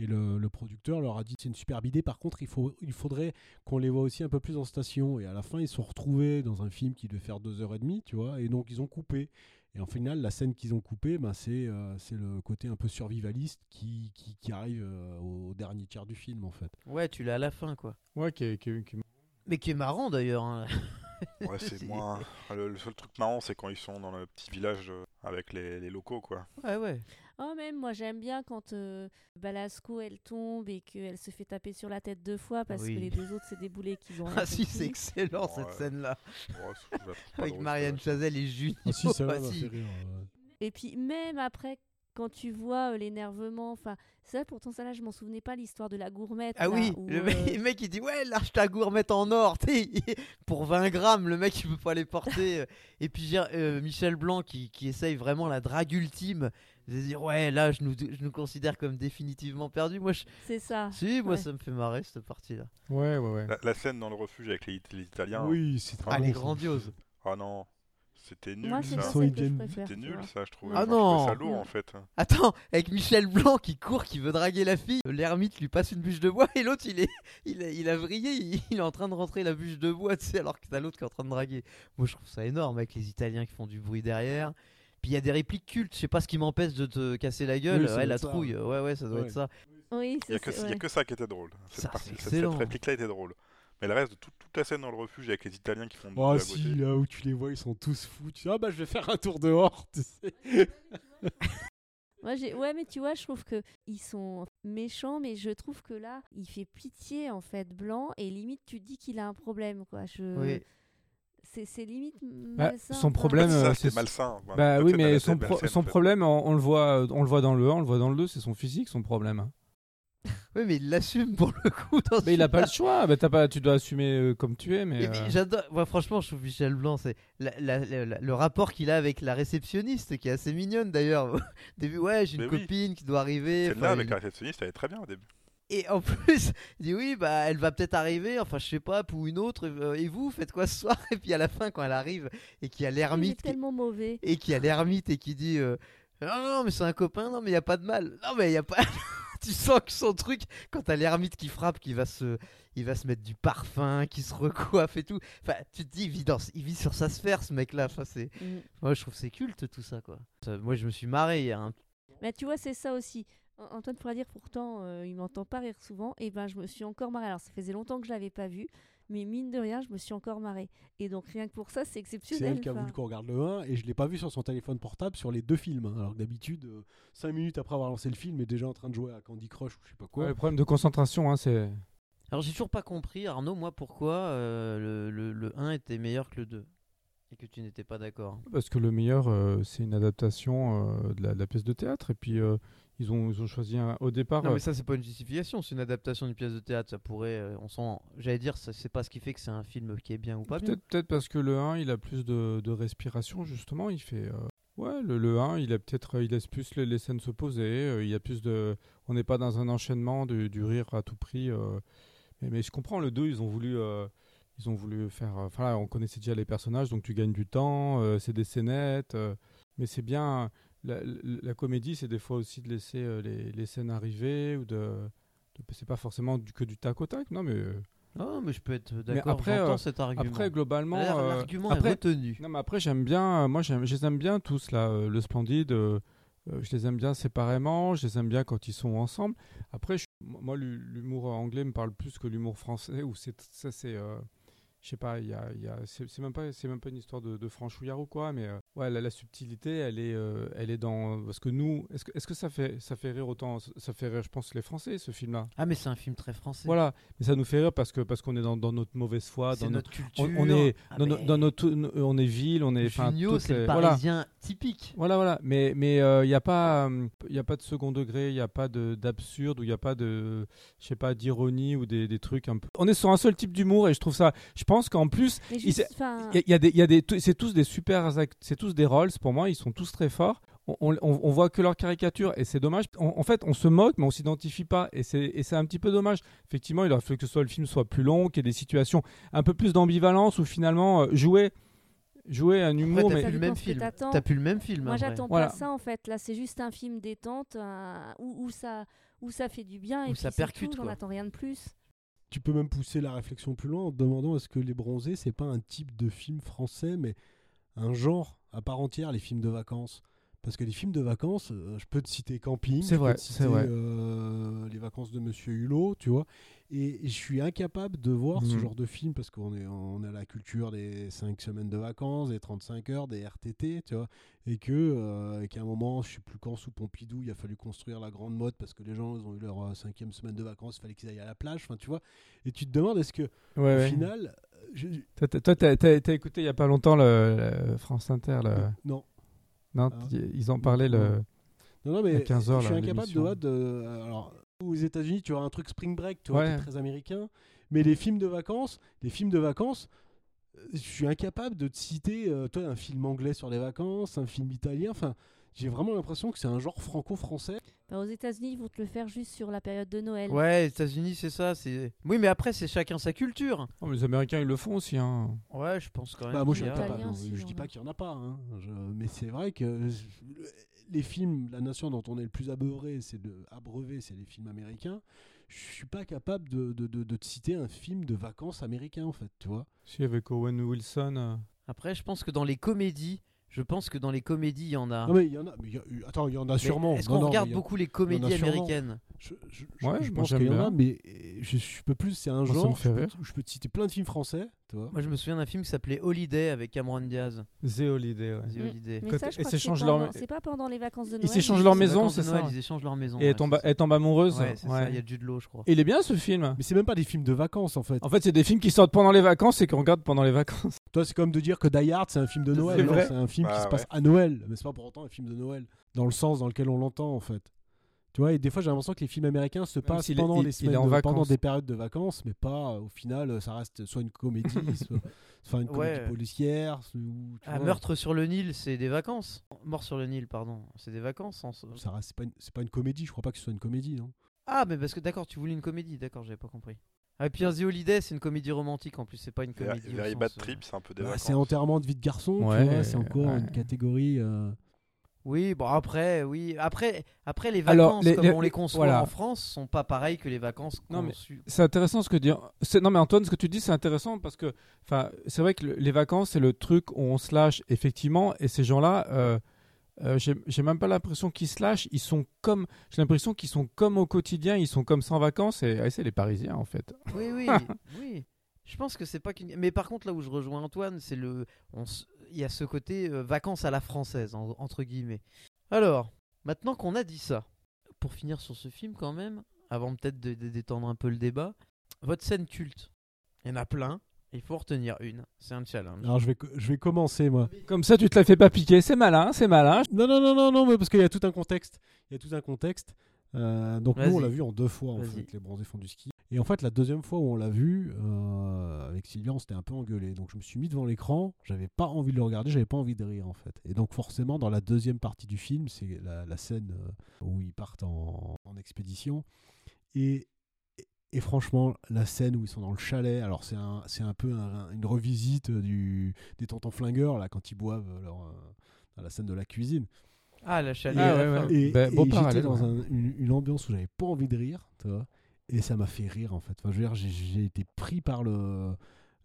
Et le, le producteur leur a dit c'est une superbe idée. Par contre, il, faut, il faudrait qu'on les voit aussi un peu plus en station. Et à la fin, ils se sont retrouvés dans un film qui devait faire deux heures et demie, tu vois. Et donc ils ont coupé. Et en final, la scène qu'ils ont coupée, ben, c'est euh, c'est le côté un peu survivaliste qui, qui, qui arrive euh, au dernier tiers du film en fait. ouais tu l'as à la fin quoi Ouais, qui est- qui est- qui est- mais qui est marrant d'ailleurs hein. Ouais, c'est moins. Le, le seul truc marrant, c'est quand ils sont dans le petit village euh, avec les, les locaux, quoi. ouais ouais Oh même moi j'aime bien quand euh, Balasco elle tombe et qu'elle se fait taper sur la tête deux fois parce Oui. que les deux autres c'est des boulets qui vont. ah si c'est excellent cette Ouais. scène là Ouais, c'est- je la trouve pas avec Marianne. Chazelle et Junio Ah, si, ça Ah, m'a si. fait rire. Et puis même après quand tu vois euh, l'énervement, enfin ça pourtant ça là je m'en souvenais pas l'histoire de la gourmette. Ah là, oui, où, le, euh, mec, le mec, il dit ouais lâche ta gourmette en or, pour 20 grammes le mec il peut pas les porter. Et puis j'ai euh, Michel Blanc qui, qui essaye vraiment la drague ultime, de dire ouais là je nous, je nous considère comme définitivement perdus. Moi je, c'est ça. si moi Ouais. ça me fait marrer cette partie là. Ouais, ouais, ouais. La, la scène dans le refuge avec les, les Italiens. Oui, c'est très Ah, Elle est grandiose. Ah non, c'était nul Moi ça. je. C'était nul ça, trouvais. Ah Enfin, je trouvais non. ça lourd Non. en fait. Attends, avec Michel Blanc qui court, qui veut draguer la fille, l'ermite lui passe une bûche de bois et l'autre il est, il a, il a vrillé, il, il est en train de rentrer la bûche de bois, tu sais, alors que t'as l'autre qui est en train de draguer. Moi je trouve ça énorme avec les Italiens qui font du bruit derrière. Puis il y a des répliques cultes, je sais pas ce qui m'empêche de te casser la gueule, Oui, ouais, la ça, trouille, ouais ouais ça doit Ouais. être ça. Oui, Il y a ça, que, a ça qui était drôle. Cette, Ça, partie- cette réplique-là était drôle. Mais le reste de tout- toute la scène dans le refuge avec les Italiens qui font de Oh la si, beauté. là où tu les vois, ils sont tous fous. Tu dis, ah bah je vais faire un tour dehors, tu sais. Moi, j'ai... Ouais, mais tu vois, je trouve que ils sont méchants, mais je trouve que là, il fait pitié en fait, blanc, et limite, tu te dis qu'il a un problème, quoi. Je... Oui. C'est, c'est limite Bah, malsain. son enfin, problème, ça, euh, c'était c'est- malsain. Voilà. Bah oui, mais son, cette pro- belle scène, son en fait. problème, on, on le voit, on le voit dans le 1, on le voit dans le 2, c'est son physique, son problème. Oui mais il l'assume pour le coup. Dans Mais il a pas le choix. Bah, t'as pas, tu dois assumer euh, comme tu es, mais. Euh, J'adore, moi, franchement, je trouve Michel Blanc, c'est la- la- la- la- le rapport qu'il a avec la réceptionniste, qui est assez mignonne d'ailleurs. Au début, ouais, j'ai une Mais oui. copine qui doit arriver. Celle-là enfin, avec il- la réceptionniste, elle est très bien au début. Et en plus, il dit oui, bah elle va peut-être arriver, enfin je sais pas, pour une autre. euh, et vous, faites quoi ce soir? Et puis à la fin, quand elle arrive et qu'il y a l'ermite qui... tellement mauvais. et qu'il y a l'ermite et qui dit euh, non, non, mais c'est un copain, non, mais il a pas de mal. Non, mais il y a pas. tu sens que son truc, quand t'as l'ermite qui frappe, qui va se, il va se mettre du parfum, qui se recoiffe et tout. Enfin, tu te dis, il vit, dans... il vit sur sa sphère, ce mec-là. Enfin, c'est, Mm. moi je trouve que c'est culte tout ça, quoi. Ça, moi, je me suis marré hier. hein. Mais tu vois, c'est ça aussi. An- Antoine pourra dire pourtant, euh, il m'entend pas rire souvent. Et ben, je me suis encore marrée. Alors, ça faisait longtemps que je l'avais pas vu, mais mine de rien, je me suis encore marrée. Et donc, rien que pour ça, c'est C'est exceptionnel. elle qui a voulu qu'on regarde le 1 et je l'ai pas vu sur son téléphone portable sur les deux films. hein. Alors que d'habitude, 5 minutes après avoir lancé le film, elle est déjà en train de jouer à Candy Crush ou je sais pas quoi. ouais, le problème de concentration, hein, c'est. Alors j'ai toujours pas compris, Arnaud, moi pourquoi euh, le, le, le 1 était meilleur que le 2 et que tu n'étais pas d'accord. Parce que le meilleur, euh, c'est une adaptation euh, de, la, de la pièce de théâtre. Et puis, euh, ils, ont, ils ont choisi un, au départ. Non euh, mais ça c'est pas une justification, c'est une adaptation d'une pièce de théâtre, ça pourrait, euh, on sent, j'allais dire, ça, c'est pas ce qui fait que c'est un film qui est bien ou pas bien. Peut-être parce que le 1, il a plus de, de respiration, justement. Il fait. euh, Ouais, le, le 1, il a peut-être. Il laisse plus les, les scènes se poser. euh, il y a plus de. On n'est pas dans un enchaînement du, du rire à tout prix. euh, mais, mais je comprends, le 2, ils ont voulu. euh, ils ont voulu faire. euh, Enfin, là, on connaissait déjà les personnages, donc tu gagnes du temps. euh, c'est des scénettes. euh, mais c'est bien. La, la- la comédie, c'est des fois aussi de laisser euh, les, les scènes arriver. ou de, de- C'est pas forcément du- que du tac au tac, non, mais. euh, Ah mais je peux être d'accord, après, euh, cet argument. après, globalement. Euh, L'argument est retenu. non, mais après, j'aime bien. Moi, je les aime bien tous, là. le Splendide, je les aime bien séparément. Je les aime bien quand ils sont ensemble. Après, je- moi, l'hu- l'humour anglais me parle plus que l'humour français, où c'est, ça, c'est. Je sais pas, il y a, il y a- c'est, même pas, c'est même pas une histoire de, de franchouillard ou quoi, mais euh, ouais, la, la subtilité, elle est, euh, elle est dans. Parce que nous, est-ce que, est-ce que ça fait, ça fait rire autant Ça fait rire, je pense, les Français, ce film-là? Ah mais c'est un film très français. Voilà, mais ça nous fait rire parce que parce qu'on est dans, dans notre mauvaise foi, dans notre notre culture. on, on est Ah, dans, no- mais dans notre on est ville, on est Junio, le les- voilà. Typique. Voilà, voilà. Mais mais il n'y a pas il y a pas de second degré, il n'y a pas de d'absurde ou il n'y a pas de je sais pas d'ironie ou des, des trucs un peu. On est sur un seul type d'humour et je trouve ça. Je pense qu'en plus il y a- y, a des il y a des c'est tous des super c'est tous des rôles pour moi. Ils sont tous très forts. On, on, voit que leur caricature et c'est dommage. On- en fait, on se moque, mais on s'identifie pas et c'est et c'est un petit peu dommage. Effectivement, il aurait fallu que ce soit le film soit plus long, qu'il y ait des situations un peu plus d'ambivalence ou finalement euh, jouer jouer un Après, humour t'as mais plus le même film. T'as plus le même film. Moi, après. j'attends Voilà. pas ça en fait. Là, c'est juste un film détente un- où, où ça, où ça fait du bien Où et ça puis percute, J'en attends rien de plus. Tu peux même pousser la réflexion plus loin en te demandant est-ce que Les Bronzés, c'est pas un type de film français, mais un genre à part entière, les films de vacances? Parce que les films de vacances, euh, je peux te citer Camping, C'est je peux vrai, te citer, vrai. euh, Les vacances de Monsieur Hulot, tu vois. Et je suis incapable de voir ce Mhm. genre de film parce qu'on est, on a la culture des 5 semaines de vacances, des 35 heures, des RTT, tu vois. Et que, euh, et qu'à un moment, je sais plus quand, sous Pompidou, il a fallu construire la grande mode parce que les gens, ils ont eu leur euh, cinquième semaine de vacances, il fallait qu'ils aillent à la plage, enfin, tu vois. Et tu te demandes, est-ce que, Ouais, au ouais. final, euh, je- Toi, t'as- écouté il y a pas longtemps le, le France Inter. Le... non. Non, Ah. ils en parlaient le. Non, non, mais À 15 heures, je suis là, incapable de, de. Alors, aux États-Unis, tu as un truc Spring Break, tu vois, Ouais. très américain. Mais les films de vacances, les films de vacances, euh, je suis incapable de te citer, euh, toi, un film anglais sur les vacances, un film italien. Enfin, j'ai vraiment l'impression que c'est un genre franco-français. Bah, aux États-Unis, ils vont te le faire juste sur la période de Noël. Ouais, les États-Unis, c'est ça. C'est. Oui, mais après, c'est chacun sa culture. Oh, mais les Américains, ils le font aussi. Hein. Ouais, je pense quand même. Bah, moi, je suis incapable. Je dis pas qu'il y en a pas. hein. Je- Mais c'est vrai que les films, la nation dont on est le plus abreuvé, c'est de abreuvé, c'est les films américains. Je suis pas capable de, de, de- de te citer un film de vacances américain, en fait, tu vois. Si, avec Owen Wilson. euh, Après, je pense que dans les comédies, je pense que dans les comédies, il y en a. Non mais il y en a. mais il y a- attends, il y en a Mais sûrement. Est-ce qu'on regarde beaucoup les comédies américaines? Je, je- je- Ouais, je pense qu'il y en a, mais euh, je, je peux plus. C'est un Moi, ça me genre. fait je, peux, rire. je peux te citer plein de films français, tu vois. Moi, je me souviens d'un film qui s'appelait Holiday avec Cameron Diaz. The Holiday, ouais. The. Holiday. Mais Quand- ça, je et crois que s'échangent c'est leur- pendant- c'est pas pendant les vacances de Noël. Ils s'échangent leur maison, de c'est ça Ils échangent leur maison. Et elle tombe, ça. amoureuse. Ouais, c'est ça. Il y a Jude Law, je crois. Il est bien ce film. Mais c'est même pas des films de vacances en fait. En fait, c'est des films qui sortent pendant les vacances et qu'on regarde pendant les vacances. Toi, c'est comme de dire que Die Hard c'est un film de C'est Noël. Film qui Bah se ouais. passe à Noël, mais c'est pas pour autant un film de Noël. Dans le sens dans lequel on l'entend en fait. Tu vois, et des fois j'ai l'impression que les films américains se passent est- pendant les semaines, de- pendant des périodes de vacances, mais pas euh, au final euh, ça reste soit une comédie, soit, soit une comédie Ouais. policière, soit- ou, tu Ah, vois, Meurtre sur le Nil, c'est des vacances. Mort sur le Nil, pardon. C'est des vacances. en- Ça reste, c'est pas, une- pas une comédie, je crois pas que ce soit une comédie, non? Ah, mais parce que d'accord, tu voulais une comédie. D'accord, j'avais pas compris. Ah, et puis un The Holiday, c'est une comédie romantique en plus. C'est pas une comédie. Very sens, Bad euh, Trip, c'est un peu des Bah, vacances. C'est enterrement de vie de garçon, Ouais, tu vois, c'est encore ouais. une catégorie. euh, Oui, bon après, oui, après, après les Alors, vacances les- comme les- on les conçoit voilà. en France sont pas pareilles que les vacances Non, mais- conçues. C'est intéressant ce que dire. Non mais Antoine, ce que tu dis, c'est intéressant parce que, enfin, c'est vrai que le- les vacances, c'est le truc où on se lâche effectivement, et ces gens-là, euh, euh, j'ai même pas l'impression qu'ils se lâchent. Ils sont comme, j'ai l'impression qu'ils sont comme au quotidien, ils sont comme en vacances. Et ah, c'est les Parisiens en fait. Oui, oui, oui. Je pense que c'est pas qu'une. Mais par contre, là où je rejoins Antoine, c'est le. on s- Il y a ce côté euh, vacances à la française, en- entre guillemets. Alors, maintenant qu'on a dit ça, pour finir sur ce film quand même, avant peut-être de, de détendre un peu le débat, votre scène culte. Il y en a plein. Il faut en retenir une. C'est un challenge. Alors je vais, je vais commencer moi. Comme ça, tu te la fais pas piquer. C'est malin, c'est malin. Non, non, non, non, non, mais parce qu'il y a tout un contexte. Il y a tout un contexte. Euh, donc nous, on l'a vu en deux fois, en fait, les bronzés font du ski. Et en fait, la deuxième fois où on l'a vu, euh, avec Sylvia, on s'était un peu engueulé. Donc je me suis mis devant l'écran, j'avais pas envie de le regarder, j'avais pas envie de rire, en fait. Et donc forcément, dans la deuxième partie du film, c'est la, la scène euh, où ils partent en, en expédition. Et, et franchement, la scène où ils sont dans le chalet, alors c'est un, c'est un peu un- une revisite du, des tontons flingueurs, là, quand ils boivent leur, euh, dans la scène de la cuisine. Ah, la chalet. Ah, à la ouais. Et, Ben, beau et j'étais dans un- une, une ambiance où j'avais pas envie de rire, tu vois, et ça m'a fait rire en fait. Enfin, je veux dire, j'ai- j'ai été pris par le,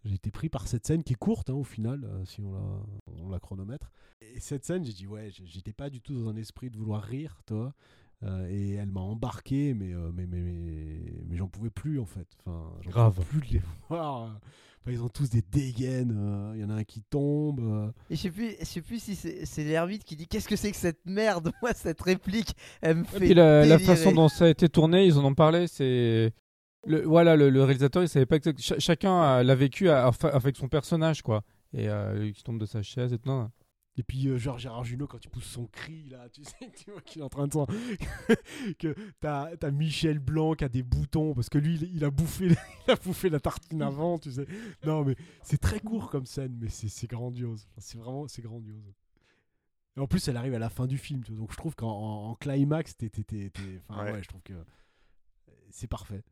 j'ai été pris par cette scène qui est courte hein, au final, euh, si on la, on la chronomètre. Et cette scène, j'ai dit ouais, j'étais pas du tout dans un esprit de vouloir rire, tu vois. Euh, et elle m'a embarqué, mais, euh, mais, mais, mais, mais j'en pouvais plus en fait. Enfin, j'en Grave. pouvais plus de les voir. Enfin, ils ont tous des dégaines. euh, Il y en a un qui tombe. euh. Et je sais plus, je sais plus si c'est c'est l'ermite qui dit qu'est-ce que c'est que cette merde? Moi, cette réplique, elle me Et fait. puis la, façon dont ça a été tourné, ils en ont parlé, c'est. Le, voilà, le, le réalisateur, il savait pas exact- cha- chacun a- l'a vécu à- à- avec son personnage, quoi. Et euh, il tombe de sa chaise et tout. Non, non. Et puis euh, genre Gérard Junot quand il pousse son cri là, tu sais, tu vois qu'il est en train de s'en- que t'as as Michel Blanc qui a des boutons parce que lui il, il a bouffé il a bouffé la tartine avant, tu sais. Non mais c'est très court comme scène mais c'est c'est grandiose. Enfin, c'est vraiment c'est grandiose. Et en plus elle arrive à la fin du film, tu vois, donc je trouve qu'en en, en climax t'es enfin Ouais. ouais. je trouve que c'est parfait.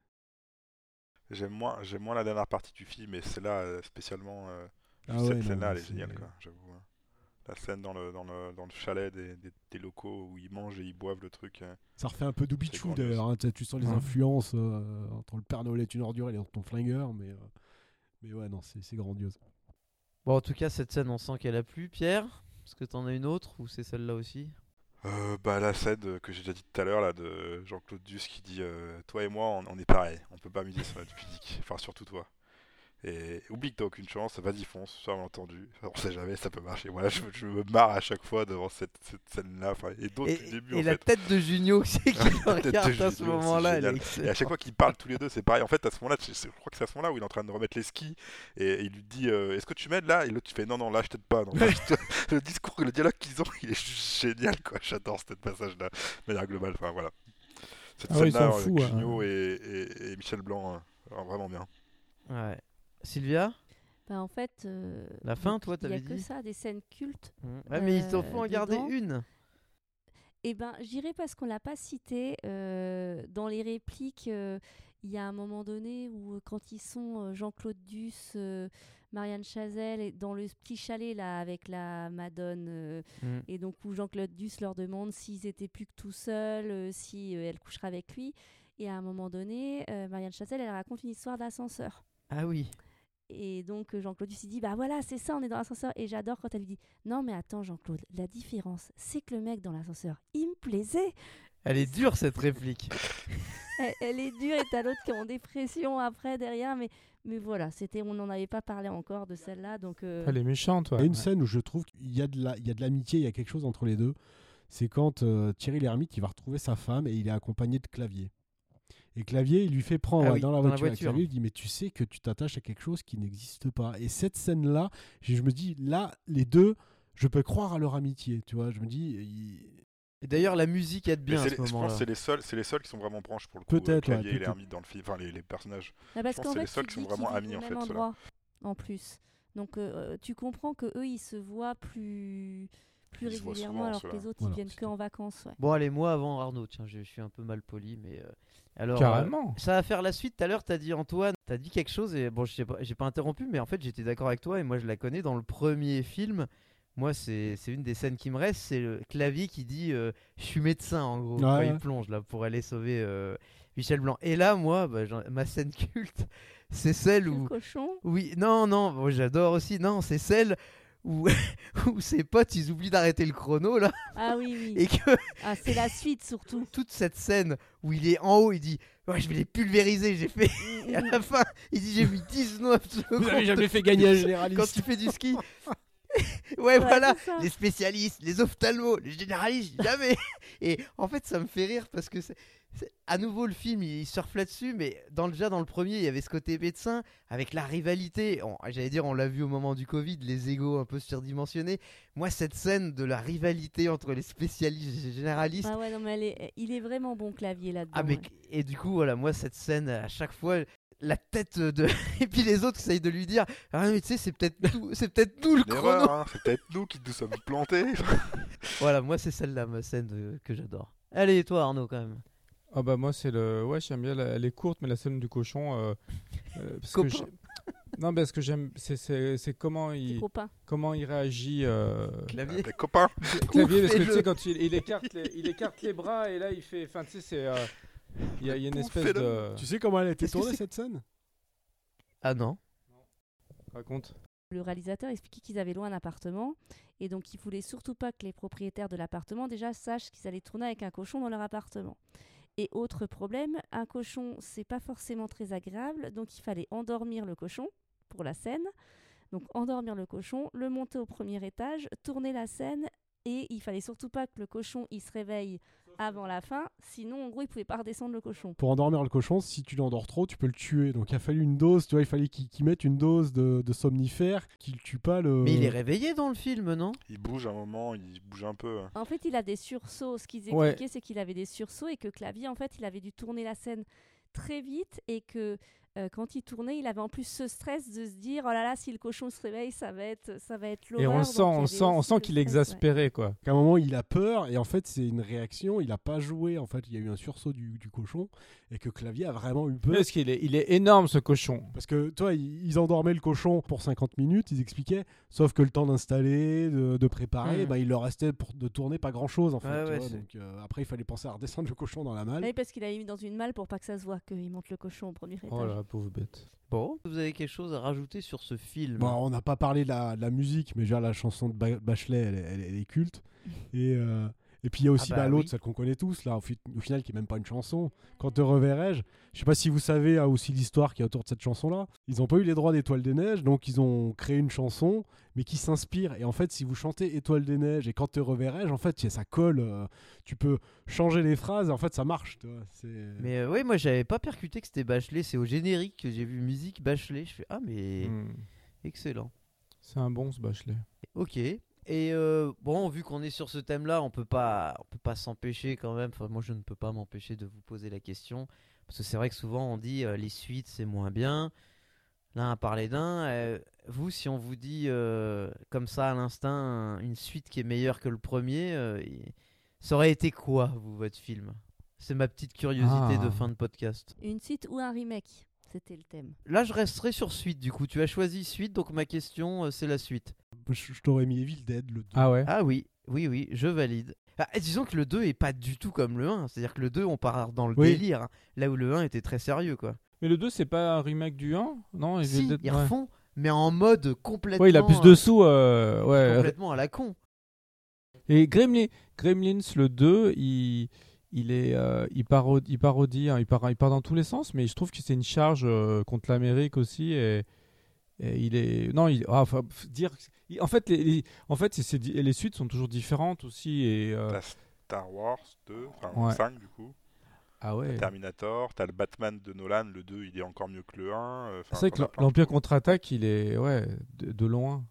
J'aime moins, j'aime moins la dernière partie du film, mais celle-là, euh, spécialement, euh, Ah cette ouais, scène-là, elle est c'est- géniale, quoi, j'avoue. hein. La scène dans le, dans le, dans le chalet des, des, des locaux où ils mangent et ils boivent le truc. euh. Ça refait un peu Doubichou d'ailleurs. hein. Tu tu sens les Ouais. influences euh, entre le Père Noël est une ordure et les ton flingueur, mais, euh, mais ouais, non, c'est c'est grandiose. Bon, en tout cas, cette scène, on sent qu'elle a plu. Pierre, est-ce que t'en as une autre ou c'est celle-là aussi? Euh, bah, la scène euh, que j'ai déjà dit tout à l'heure, là, de Jean-Claude Duss qui dit euh, Toi et moi, on, on est pareil, on peut pas miser sur notre physique. Enfin, surtout toi. Et oublie que t'as aucune chance, vas-y, fonce, ça m'a entendu. On sait jamais, ça peut marcher. Voilà, je, je me marre à chaque fois devant cette, cette scène-là. Enfin, et d'autres du début, et en la fait. tête de Junio c'est qui regarde à ce moment-là. Et à chaque fois qu'ils parlent tous les deux, c'est pareil. En fait, à ce moment-là, je, crois que c'est à ce moment-là où il est en train de remettre les skis et, et il lui dit euh, Est-ce que tu m'aides là? Et l'autre, tu fais Non, non, là, je t'aide pas. Non, là, je te- le discours, le dialogue qu'ils ont, il est juste génial, quoi. J'adore ce passage-là. De manière globale, enfin voilà. Cette Ah scène-là, fous, hein. Junio et, et- et Michel Blanc, alors vraiment bien. Ouais. Sylvia Bah, en fait. euh, La fin, donc, toi, Il y a t'avais que dit ça, des scènes cultes. Ouais, mais il t'en Euh, faut en garder dedans. une. Eh ben, j'irai parce qu'on l'a pas cité euh, dans les répliques. euh, Il y a un moment donné où, euh, quand ils sont euh, Jean-Claude Duss, euh, Marianne Chazelle, et dans le petit chalet là avec la Madone, euh, Mm. et donc où Jean-Claude Duss leur demande s'ils étaient plus que tout seuls, euh, si euh, elle couchera avec lui. Et à un moment donné, euh, Marianne Chazelle, elle raconte une histoire d'ascenseur. Ah oui. Et donc euh, Jean-Claude il dit bah voilà c'est ça on est dans l'ascenseur et j'adore quand elle lui dit non mais attends Jean-Claude la différence c'est que le mec dans l'ascenseur il me plaisait Elle est dure cette réplique. elle, elle est dure et t'as l'autre qui est en dépression après derrière mais mais voilà c'était on n'en avait pas parlé encore de celle-là donc euh, Elle est méchante, Il y a une scène où je trouve qu'il y a de la- il y a de l'amitié, il y a quelque chose entre les deux. C'est quand euh, Thierry Lhermitte il va retrouver sa femme et il est accompagné de Clavier. Et Clavier, il lui fait prendre Ah oui, dans la dans la voiture. Voiture. Clavier lui dit Mais tu sais que tu t'attaches à quelque chose qui n'existe pas. Et cette scène-là, je je me dis Là, les deux, je peux croire à leur amitié. Tu vois, je me dis il- Et d'ailleurs, la musique aide Mais bien à ce je pense que c'est les seuls, c'est les seuls qui sont vraiment proches pour le coup. Peut-être, euh, ouais, Clavier et l'ermite dans le film, enfin les, les personnages. bah, parce pense qu'en que c'est fait les seuls qui sont vraiment amis, en fait, endroit en plus donc euh, tu comprends que eux ils se voient plus plus Ils régulièrement souvent, alors que les autres Voilà, ils viennent que en vacances ouais. Bon, allez, moi avant Arnaud, tiens, je, je suis un peu mal poli, mais. euh, alors, Carrément. euh, ça va faire la suite. Tout à l'heure, t'as dit Antoine, t'as dit quelque chose, et bon, je sais pas- j'ai pas interrompu, mais en fait, j'étais d'accord avec toi, et moi, je la connais dans le premier film. Moi, c'est c'est une des scènes qui me reste, c'est le clavier qui dit euh, Je suis médecin, en gros, Ouais, quand ouais. il plonge, là, pour aller sauver euh, Michel Blanc. Et là, moi, bah, ma scène culte, c'est celle Le où. cochon Oui, non, non, bon, j'adore aussi. Non, c'est celle où, où ses potes, ils oublient d'arrêter le chrono, là, ah oui oui et que ah c'est la suite surtout toute cette scène où il est en haut, il dit ouais, je vais les pulvériser, j'ai fait et à la fin, il dit j'ai mis 19 secondes Vous avez jamais fait gagner un quand généraliste. tu fais du ski. Ouais, Ouais, voilà, les spécialistes, les ophtalmos, les généralistes, jamais. Et en fait, ça me fait rire parce que c'est à nouveau le film, il surfe là-dessus, mais dans déjà dans le premier, il y avait ce côté médecin avec la rivalité. J'allais dire, on l'a vu au moment du Covid, les égaux un peu surdimensionnés. Moi, cette scène de la rivalité entre les spécialistes et les généralistes. Ah ouais, non, mais est- il est vraiment bon clavier là-dedans. Ah mais ouais. et du coup voilà moi cette scène à chaque fois la tête de et puis les autres essayent de lui dire ah mais tu sais c'est peut-être nous c'est peut-être nous le chrono hein, c'est peut-être nous qui nous sommes plantés. voilà moi c'est celle-là ma scène que j'adore allez et toi Arnaud quand même Ah bah moi c'est le ouais j'aime bien la- elle est courte mais la scène du cochon euh, euh, parce que Copain. non parce que j'aime c'est c'est c'est comment il copains. comment il réagit euh, clavier Des copains. clavier parce que tu sais quand il, il écarte les, il écarte les bras et là il fait enfin tu sais c'est euh, il y, a il y a une espèce de Tu sais comment elle a été tournée cette scène? Ah non raconte Le réalisateur expliquait qu'ils avaient loin un appartement et donc ils voulaient surtout pas que les propriétaires de l'appartement déjà sachent qu'ils allaient tourner avec un cochon dans leur appartement. Et autre problème, un cochon c'est pas forcément très agréable, donc il fallait endormir le cochon pour la scène. Donc endormir le cochon, le monter au premier étage, tourner la scène et il fallait surtout pas que le cochon il se réveille avant la fin, sinon en gros il pouvait pas redescendre le cochon. Pour endormir le cochon, si tu l'endors trop, tu peux le tuer. Donc il a fallu une dose, tu vois, il fallait qu'il qu'il mette une dose de, de somnifère qui le tue pas le. mais il est réveillé dans le film non? Il bouge un moment, il bouge un peu. hein. En fait, il a des sursauts. Ce qu'ils Ouais. expliquaient, c'est qu'il avait des sursauts et que Clavier, en fait, il avait dû tourner la scène très vite et que euh, quand il tournait, il avait en plus ce stress de se dire oh là là, si le cochon se réveille, ça va être, ça va être et on le sent on sent on sent qu'il est ouais. exaspéré quoi qu'à un moment il a peur et en fait c'est une réaction, il a pas joué en fait, il y a eu un sursaut du, du cochon et que Clavier a vraiment eu peur. parce qu'il est il est énorme ce cochon Parce que toi, ils ils endormaient le cochon pour 50 minutes, ils expliquaient, sauf que le temps d'installer, de, de préparer, bah, il leur restait pour, de tourner pas grand chose en fait. Ouais, vois. donc, euh, après, il fallait penser à redescendre le cochon dans la malle. Oui, parce qu'il avait mis dans une malle pour pas que ça se voit qu'il monte le cochon au premier étage. oh la pauvre bête bon vous avez quelque chose à rajouter sur ce film? Bon, on n'a pas parlé de la, de la musique, mais déjà la chanson de Ba- Bachelet, elle est culte. Et, euh, et puis il y a aussi Ah bah bah, l'autre, oui. celle qu'on connaît tous, là, au, fi- au final, qui est même pas une chanson. Quand te reverrai-je? Je sais pas si vous savez hein, aussi l'histoire qui est autour de cette chanson-là. Ils n'ont pas eu les droits d'Étoile des Neiges, donc ils ont créé une chanson, mais qui s'inspire. Et en fait, si vous chantez Étoile des Neiges et quand te reverrai-je, en fait, ça colle. euh, tu peux changer les phrases, et en fait, ça marche. tu vois, c'est- mais euh, oui moi j'avais pas percuté que c'était Bachelet c'est au générique que j'ai vu musique Bachelet je fais ah mais Hmm. excellent c'est un bon ce Bachelet Ok. Et euh, bon, vu qu'on est sur ce thème-là, on peut pas, on peut pas s'empêcher quand même. Enfin, moi, je ne peux pas m'empêcher de vous poser la question parce que c'est vrai que souvent on dit euh, les suites c'est moins bien. L'un a parlé d'un. euh, vous, si on vous dit euh, comme ça à l'instinct un- une suite qui est meilleure que le premier, euh, y- ça aurait été quoi, vous, votre film? C'est ma petite curiosité Ah. de fin de podcast. Une suite ou un remake, c'était le thème. Là, je resterai sur suite. Du coup, tu as choisi suite, donc ma question, euh, c'est la suite. Je, je t'aurais mis Evil Dead, le 2. ah ouais Ah oui, oui, oui, je valide. Ah, disons que le 2 est pas du tout comme le 1. C'est-à-dire que le 2, on part dans le Oui. délire. hein, Là où le 1 était très sérieux, quoi. mais le 2 c'est pas un remake du 1 non Evil Si, Dead- ils ouais. refont, mais en mode complètement. Ouais, il a plus de sous euh, ouais Complètement à la con. Et Gremlin, Gremlins, le 2, il, il, est, euh, il, parodie, il parodie, hein, il, part, il part dans tous les sens, mais je trouve que c'est une charge euh, contre l'Amérique aussi. Et, et il est. Non, il, ah, dire. il- En fait, les, les- en fait c'est- les suites sont toujours différentes aussi. Et, euh, T'as Star Wars 2, enfin Ouais. 5 du coup. ah ouais. Terminator, t'as le Batman de Nolan, le 2 il est encore mieux que le 1. euh, enfin, C'est vrai que l'Empire contre-attaque, il est ouais, de, de loin.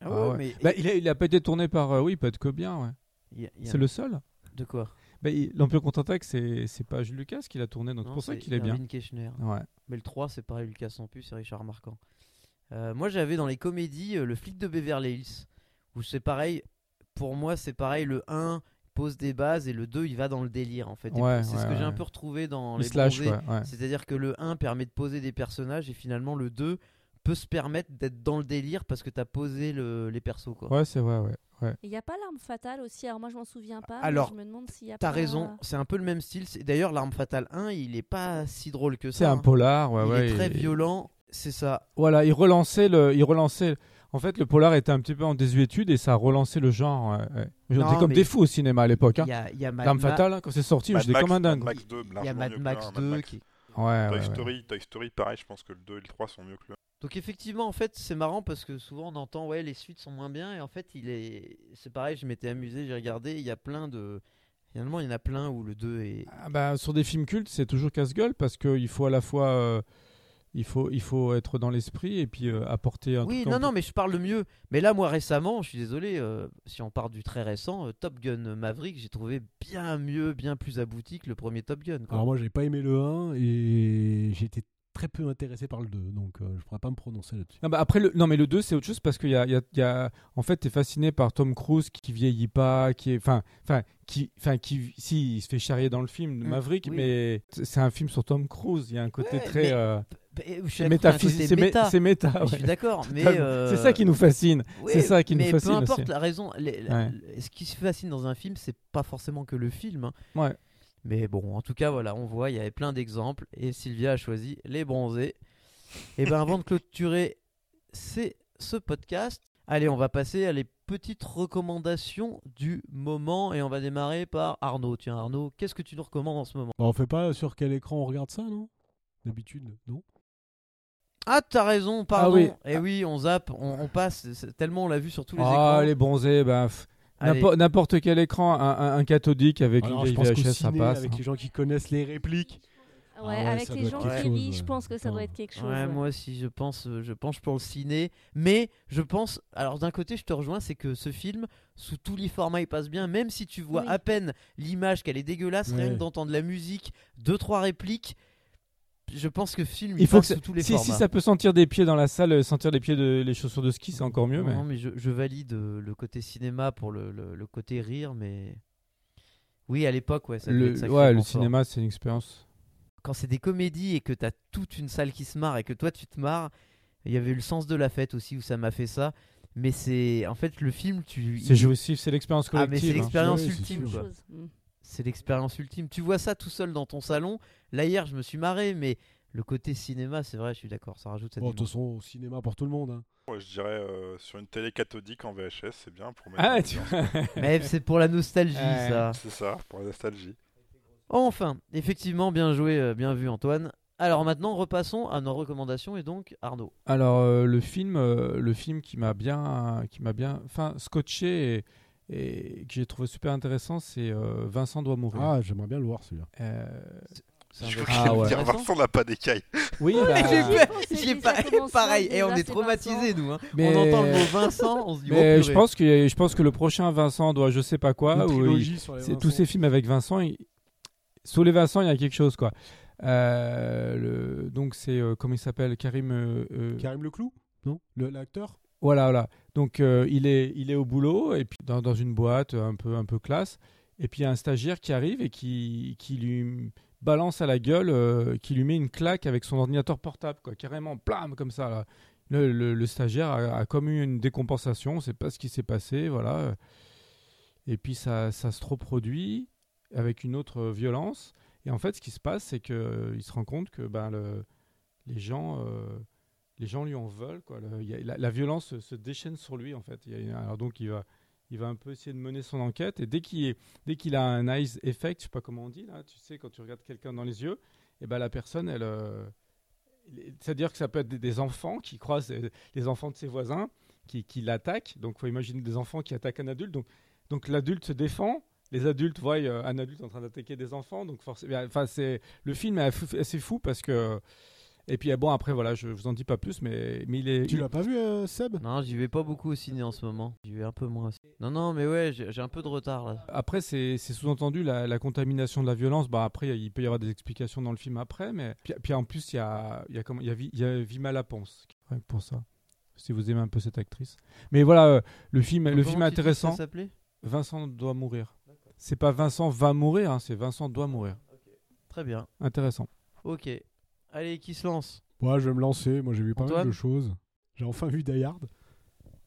Ah Ah ouais, ouais. mais. Bah, il, a, il a pas été tourné par. euh, oui, peut-être que bien, ouais. il y a- il y a- C'est le seul. De quoi? Bah, L'Empire contre-attaque, c'est c'est pas Jules Lucas qui l'a tourné, donc c'est pour ça c'est qu'il est bien. Ouais. Mais le 3, c'est pareil, Lucas Sampus et Richard Marquand. Euh, moi, j'avais dans les comédies euh, le flic de Beverly Hills, où c'est pareil, pour moi, c'est pareil, le 1 pose des bases et le 2, il va dans le délire, en fait. Ouais, c'est ce que j'ai un peu retrouvé dans Il les slash. C'est-à-dire que le 1 permet de poser des personnages et finalement le 2 peut se permettre d'être dans le délire parce que t'as posé le- les persos, quoi. Ouais, c'est vrai, ouais. ouais. Il n'y a pas l'arme fatale aussi, alors moi je m'en souviens pas. mais Alors, je me demande s'il y a T'as pas- raison, c'est un peu le même style. D'ailleurs, l'arme fatale 1, il est pas si drôle que ça. C'est un hein. polar, ouais, il ouais. est très et- violent, c'est ça. Voilà, il relançait le, il relançait. En fait, le polar était un petit peu en désuétude et ça a relancé le genre. Ouais, ouais. Mais était comme mais- des fous au cinéma à l'époque. Hein. L'arme Ma- fatale, hein, quand c'est sorti, j'étais comme un dingue. Max 2, Il y a Mad que Max le 1, 2 Mad Max. qui. Ouais, Toy ouais, ouais. Story, Toy Story, pareil, je pense que le 2 et le 3 sont mieux que le 1. Donc effectivement, en fait, c'est marrant parce que souvent on entend ouais les suites sont moins bien et en fait il est, c'est pareil, je m'étais amusé, j'ai regardé, il y a plein de, finalement il y en a plein où le 2 est, Ah bah, sur des films cultes, c'est toujours casse-gueule parce qu'il faut à la fois. euh, il, faut, il faut être dans l'esprit et puis euh, apporter un Oui, truc. non, non, mais je parle le mieux. Mais là, moi, récemment, je suis désolé, euh, si on part du très récent, euh, Top Gun Maverick, j'ai trouvé bien mieux, bien plus abouti que le premier Top Gun. quoi. Alors moi, j'ai pas aimé le 1 et été très peu intéressé par le 2, donc euh, je pourrais pas me prononcer là-dessus. Non, bah après, le, non, mais le 2, c'est autre chose parce qu'il y a, il y a- il y a- En fait, tu es fasciné par Tom Cruise qui, qui vieillit pas, qui est. Enfin, enfin, qui. Enfin, qui. Si, il se fait charrier dans le film de Mm, Maverick, oui. mais c'est un film sur Tom Cruise. Il y a un côté Ouais, très. euh, métaphysique. c'est C'est mé- méta. méta. Je suis d'accord, mais euh, C'est ça qui nous fascine. oui, c'est ça qui nous mais fascine peu importe aussi. la raison. les- la- Ouais. Ce qui se fascine dans un film, c'est pas forcément que le film. hein. Ouais. Mais bon, en tout cas, voilà, on voit, il y avait plein d'exemples et Sylvia a choisi les bronzés. Et ben, avant de clôturer c'est ce podcast, allez, on va passer à les petites recommandations du moment et on va démarrer par Arnaud. Tiens, Arnaud, qu'est-ce que tu nous recommandes en ce moment? Bah, on fait pas sur quel écran on regarde ça, non? D'habitude, non? Ah, t'as raison, pardon. oui. Et oui, on zappe, on, on passe, tellement on l'a vu sur tous les Ah, écrans. les bronzés, bah, pff. N'importe- quel écran, un, un- un cathodique avec Alors, une vieille VHS, ça passe. avec les gens qui connaissent les répliques. Ouais, Ah ouais, avec les gens qui chose, je pense que ça doit être quelque chose. Ouais, moi aussi, je pense, euh, je penche pour le ciné. Mais je pense, alors d'un côté, je te rejoins, c'est que ce film, sous tous les formats, il passe bien. Même si tu vois Oui. à peine l'image, qu'elle est dégueulasse, rien que d'entendre la musique, deux trois répliques, je pense que film, il, Il faut passe que sous tous les si, formats. si ça peut sentir des pieds dans la salle, euh, sentir les pieds de les chaussures de ski, c'est encore mieux. non, mais... non, mais je, je valide euh, le côté cinéma pour le, le- le côté rire, mais oui, à l'époque, ouais, ça le, être ouais, le cinéma, c'est une expérience. quand c'est des comédies et que t'as toute une salle qui se marre et que toi tu te marres, il y avait eu le sens de la fête aussi où ça m'a fait ça. Mais c'est en fait le film, tu C'est il- jouissif, c'est l'expérience Ah, mais collective. c'est hein. l'expérience c'est ultime. C'est l'expérience ultime. Tu vois ça tout seul dans ton salon. Là hier, je me suis marré, mais le côté cinéma, c'est vrai, je suis d'accord, ça rajoute cette Bon, de toute façon, au cinéma pour tout le monde. hein. Moi, je dirais euh, sur une télé cathodique en VHS, c'est bien pour mettre. Ah, tu... Mais c'est pour la nostalgie, Ouais. ça. C'est ça, pour la nostalgie. Enfin, effectivement, bien joué, euh, bien vu, Antoine. Alors maintenant, repassons à nos recommandations et donc Arnaud. Alors euh, le film, euh, le film qui m'a bien, qui m'a bien, enfin scotché et, et que j'ai trouvé super intéressant, c'est euh, Vincent doit mourir. Ah, j'aimerais bien le voir celui-là. Euh, Je vrai- crois Ah, ouais. dire. Vincent n'a pas d'écailles. oui, J'ai bah, On j'ai pas pareil et on déjà, est traumatisés nous. hein. mais, On entend le mot Vincent, on se dit oh, mais purée. je pense que je pense que le prochain Vincent doit je sais pas quoi. Où il- tous ces films avec Vincent, il- sous les Vincent, il y a quelque chose quoi. Euh, le- donc c'est euh, comment il s'appelle? Karim. euh, euh, Karim Leclou? Non? Le- L'acteur? Voilà, voilà. Donc euh, il est, au boulot et dans, une boîte un peu, un peu classe. Et puis un stagiaire qui arrive et qui, lui balance à la gueule, euh, qui lui met une claque avec son ordinateur portable, quoi, carrément, plam, comme ça. Le, stagiaire a, a comme une décompensation, on sait pas ce qui s'est passé, voilà. Et puis ça, ça se reproduit avec une autre violence. Et en fait, ce qui se passe, c'est qu'il se rend compte que ben, le, les gens. euh, les gens lui en veulent. Quoi. La, violence se, déchaîne sur lui, en fait. Alors donc, il va, il va un peu essayer de mener son enquête. Et dès qu'il dès a un eyes effect, je sais pas comment on dit, là, tu sais, quand tu regardes quelqu'un dans les yeux, et ben la personne, elle. euh, C'est-à-dire que ça peut être des, enfants qui croisent les, les enfants de ses voisins, qui, qui l'attaquent. Donc, faut imaginer des enfants qui attaquent un adulte. Donc, donc l'adulte se défend. Les adultes voient euh, un adulte en train d'attaquer des enfants. Donc, forcément, enfin, le film est assez fou parce que. Et puis, bon, après, voilà, je vous en dis pas plus, mais, mais il est. Tu il- l'as pas vu, euh, Seb? Non, j'y vais pas beaucoup au ciné en ce moment. J'y vais un peu moins. Non, non, mais ouais, j'ai un peu de retard là. Après, c'est sous-entendu la, la contamination de la violence. Bah, après, il peut y avoir des explications dans le film après. Mais puis, puis en plus, il y a, il y a, comment- il y a, Vi- il y a Vima Laponce. rien que pour ça. Si vous aimez un peu cette actrice. Mais voilà, euh, le film, le film intéressant. Ça s'appelait? Vincent doit mourir. C'est pas Vincent va mourir, hein, c'est Vincent doit mourir. Très bien. Intéressant. Ok. Allez, qui se lance Ouais, je vais me lancer. Moi, j'ai vu pas Antoine mal de choses. J'ai enfin vu Die Hard.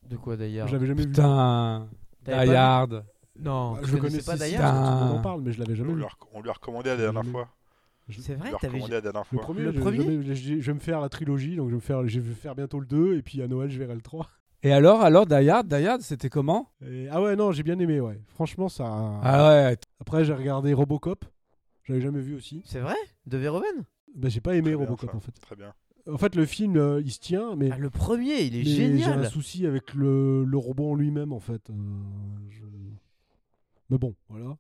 De quoi d'ailleurs Je l'avais jamais vu. Putain, Die Hard. Non, Bah, je, je connaissais pas si, d'ailleurs. parce que tout le monde Putain. en parle, mais je l'avais jamais On vu. on lui a recommandé la dernière fois. C'est vrai, t'avais. recommandé la dernière Le fois. premier, Le je, premier je vais- je, je vais me faire la trilogie, donc je vais me faire, je vais faire bientôt le 2, et puis à Noël, je verrai le 3. Et alors, alors, Die Hard, Die Hard, c'était comment? Et- ah ouais, non, j'ai bien aimé, ouais. Franchement, ça. Ah ouais, Après, j'ai regardé Robocop. J'avais jamais vu aussi. C'est vrai? De Verhoeven? Bah, j'ai pas aimé Très Robocop en fait. Très bien. En fait, le film, euh, il se tient, mais, Ah, le premier, il est mais j'ai un génial. souci avec le, le robot en lui-même, en fait. Euh, je- Mais bon, voilà.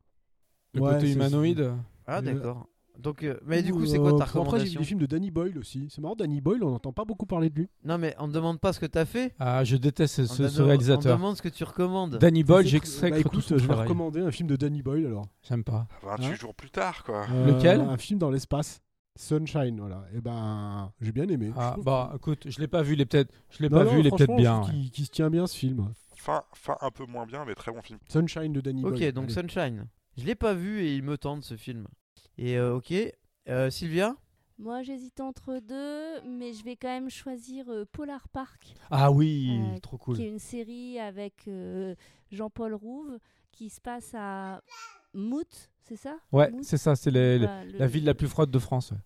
Le Ouais, côté humanoïde. Ah, Euh, d'accord. Donc, euh, mais du Ou, coup, c'est quoi ta euh, Après, j'ai vu recommandation des films de Danny Boyle aussi. C'est marrant, Danny Boyle, on n'entend pas beaucoup parler de lui. Non, mais on ne demande pas ce que t'as fait? Ah, je déteste ce, ce- te ce demande- On réalisateur. demande ce que tu recommandes. Danny Boyle, j'exècre bah, écoute, je vais recommander un film de Danny Boyle alors. J'aime pas. 28 Hein jours plus tard, quoi. Euh, Lequel? Un film dans l'espace. Sunshine, voilà. Et ben, j'ai bien aimé. Je Ah, bah, écoute, je l'ai pas vu, il est peut-être, je l'ai Non, pas non, vu, il est peut-être bien. trouve ouais. qu'il se tient bien ce film. Fin, fin un peu moins bien, mais très bon film. Sunshine de Danny Ok, donc Allez. Sunshine. Je l'ai pas vu et il me tente ce film. Et euh, ok, Euh, Sylvia? Moi, j'hésite entre deux, mais je vais quand même choisir euh, Polar Park, Ah oui, Euh, trop cool. qui est une série avec euh, Jean-Paul Rouve, qui se passe à Mout, c'est ça Ouais, c'est ça, c'est les- les- Voilà, le- la ville la plus froide de France. ouais.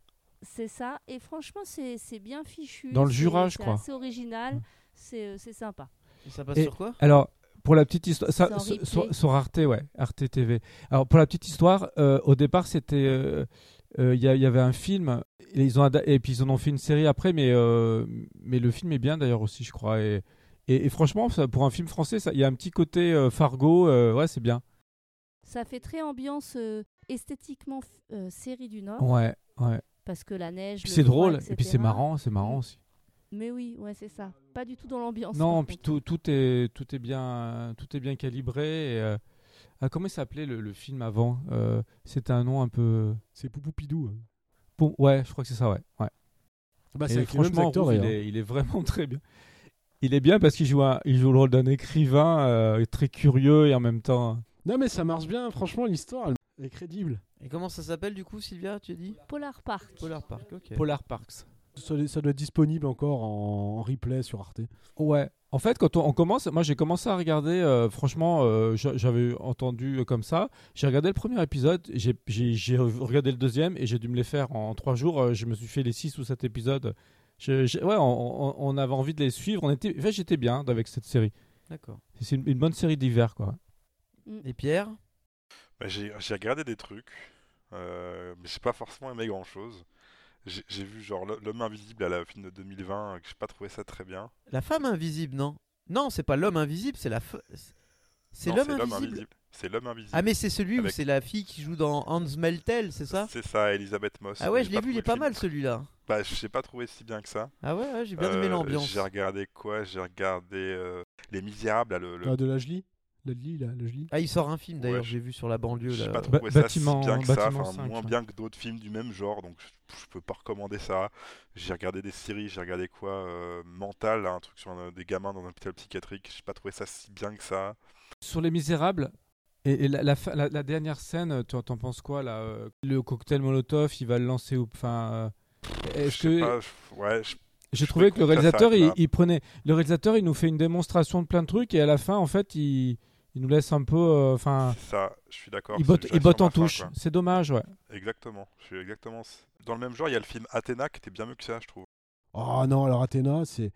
C'est ça, et franchement, c'est bien fichu. Dans le Jura, je crois. original, Ouais. c'est euh, c'est sympa. Et ça passe Et- sur quoi? Alors, pour la petite histoire, ça, sur, replay. sur- sur Arte, ouais, Arte TV. Alors, pour la petite histoire, euh, au départ, c'était. euh, euh, Il y, avait un film, et, ils ont ada- et puis ils en ont fait une série après, mais, euh, mais le film est bien d'ailleurs aussi, je crois. Et, et, et franchement, ça, pour un film français, ça- il y a un petit côté euh, Fargo, euh, ouais, c'est bien. Ça fait très ambiance euh, esthétiquement euh, série du Nord, Ouais, ouais. parce que la neige. Puis c'est drôle, et puis c'est marrant, c'est marrant aussi. Mais oui, ouais, c'est ça. Pas du tout dans l'ambiance. Non, puis tout, tout est tout est bien tout est bien calibré. Et, euh, ah, comment s'appelait le, le film avant Euh, C'était un nom un peu. C'est Poupou Pidou. hein. Bon, ouais, je crois que c'est ça, ouais. ouais. Bah, Et franchement, acteurs, Rouve, il, est, il est vraiment très bien. Il est bien parce qu'il joue, un- il joue le rôle d'un écrivain euh, très curieux et en même temps. Non, mais ça marche bien. Franchement, l'histoire, elle est crédible. Et comment ça s'appelle du coup, Sylvia Tu as dit Polar Park. Polar Park, ok. Polar Parks. Ça, ça doit être disponible encore en, en replay sur Arte. Ouais. En fait, quand on, on commence, moi j'ai commencé à regarder, euh, franchement, euh, j'a- j'avais entendu euh, comme ça. J'ai regardé le premier épisode, j'ai- regardé le deuxième et j'ai dû me les faire en trois jours. Euh, Je me suis fait les six ou sept épisodes. Je- je- ouais, on, on- on avait envie de les suivre. On était, en fait, j'étais bien avec cette série. D'accord. C'est une, une bonne série d'hiver, quoi. Et Pierre? Bah, j'ai regardé des trucs, euh, mais j'ai pas forcément aimé grand chose. J'ai vu genre L'Ho- L'homme invisible à la film de 2020, euh, que j'ai pas trouvé ça très bien. La femme invisible, non? Non, c'est pas l'homme invisible, c'est la. fe- C'est l'homme invisible. C'est l'homme invisible. Ah, mais c'est celui où c'est la fille qui joue dans Hans Meltel, c'est ça? C'est ça, Elisabeth Moss. Ah ouais, je l'ai vu, il est pas mal celui-là. Bah, j'ai pas trouvé si bien que ça. Ah ouais, ouais, j'ai bien aimé Euh, l'ambiance. J'ai regardé quoi? J'ai regardé euh, Les Misérables, là, le, le- Ah, de l'Ajli Là. Ah, il sort un film d'ailleurs, Ouais, j'ai vu sur la banlieue J'ai là. pas trouvé ça bâtiment- si bien que ça, bâtiment enfin, 5, moins là. bien que d'autres films du même genre, donc je, je peux pas recommander ça. J'ai regardé des séries, j'ai regardé quoi euh, Mental, là, un truc sur un- des gamins dans un hôpital psychiatrique, j'ai pas trouvé ça si bien que ça. Sur Les Misérables, et, et la, la, fin- la- la dernière scène, tu t'en penses quoi là euh, Le cocktail Molotov, il va le lancer où Enfin, euh, Je est-ce sais que pas, je- ouais, je- j'ai je trouvé que le ça réalisateur, il prenait, le réalisateur, il nous fait une démonstration de plein de trucs et à la fin, en fait, il, il nous laisse un peu, euh, enfin, c'est ça, je suis d'accord. il botte, il en touche. C'est dommage, ouais. Exactement, je suis exactement. Dans le même genre, il y a le film Athéna qui était bien mieux que ça, je trouve. Oh non, alors Athéna, c'est.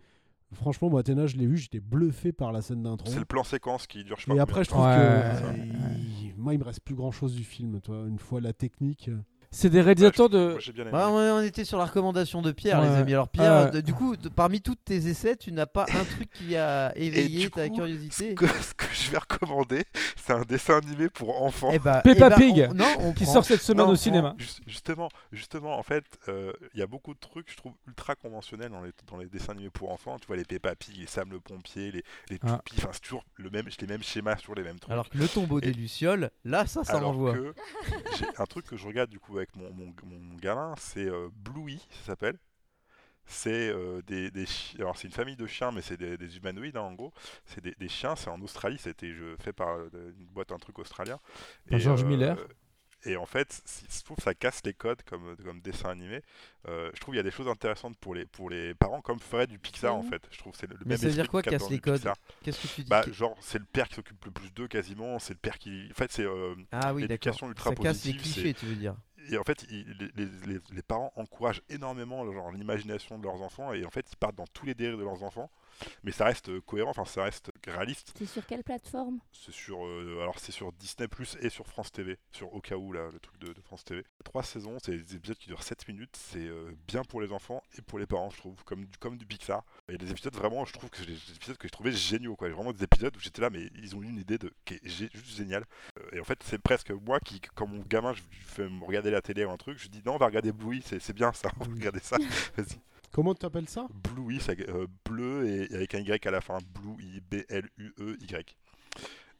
Franchement, moi, Athéna, je l'ai vu, j'étais bluffé par la scène d'intro. C'est le plan séquence qui dure, je sais Et après, je trouve Ouais, que. ouais, euh, il- Moi, il me reste plus grand chose du film, toi. Une fois la technique. C'est des réalisateurs de. Moi, j'ai bien aimé. Bah, on était sur la recommandation de Pierre, Ouais. les amis. Alors, Pierre, Ouais. du coup, parmi tous tes essais, tu n'as pas un truc qui a éveillé ta coup, curiosité Ce que, ce que je vais recommander, c'est un dessin animé pour enfants. Eh bah, Peppa eh bah, Pig, on- Non, on Qui prend. sort cette semaine Non, au cinéma. ju- Justement, justement, en fait, euh, il y a beaucoup de trucs, je trouve, ultra conventionnels dans les, dans les dessins animés pour enfants. Tu vois, les Peppa Pig, les Sam le pompier, les, les Ah. Toupies, enfin, c'est toujours le même, les mêmes schémas, toujours les mêmes trucs. Alors que le tombeau Et- des Lucioles, là, ça, ça Alors envoie. que j'ai un truc que je regarde du coup avec mon, mon, mon gamin, c'est euh, Bluey, ça s'appelle. C'est euh, des, des chi- alors c'est une famille de chiens, mais c'est des, des humanoïdes hein, en gros. C'est des, des chiens, c'est en Australie, c'était je- fait par euh, une boîte un truc australien. Par George euh, Miller. Et en fait, si- je trouve ça casse les codes comme, comme dessin animé. Euh, je trouve qu'il y a des choses intéressantes pour les, pour les parents, comme ferait du Pixar en Mhm. fait. Je trouve c'est le, le Mais même ça veut dire quoi, casse les codes. Qu'est-ce que tu dis Bah, genre, c'est le père qui s'occupe le plus d'eux quasiment, c'est le père qui. En fait, c'est. euh, Ah oui, l'éducation ultra Ça casse les positive, clichés, tu veux dire. Et en fait, les, parents encouragent énormément l'imagination de leurs enfants et en fait, ils partent dans tous les délires de leurs enfants. Mais ça reste euh, cohérent, enfin, ça reste truc réaliste. C'est sur quelle plateforme? C'est sur, euh, alors c'est sur Disney Plus et sur France TV, sur Au cas où là, le truc de, de France TV. Trois saisons, c'est des épisodes qui durent 7 minutes, c'est euh, bien pour les enfants et pour les parents, je trouve, comme du, comme du Pixar. Il y a des épisodes vraiment, je trouve que c'est des épisodes que je trouvais géniaux, quoi. Vraiment des épisodes où j'étais là, mais ils ont eu une idée de qui est juste géniale. Euh, et en fait, c'est presque moi qui, quand mon gamin, je lui fais me regarder la télé ou un truc, je dis non, on va regarder Bluey, c'est c'est bien ça, on va regarder ça. Vas-y. Comment tu appelles ça? Bluey, c'est euh, bleu et avec un Y à la fin. Bluey, B-L-U-E-Y.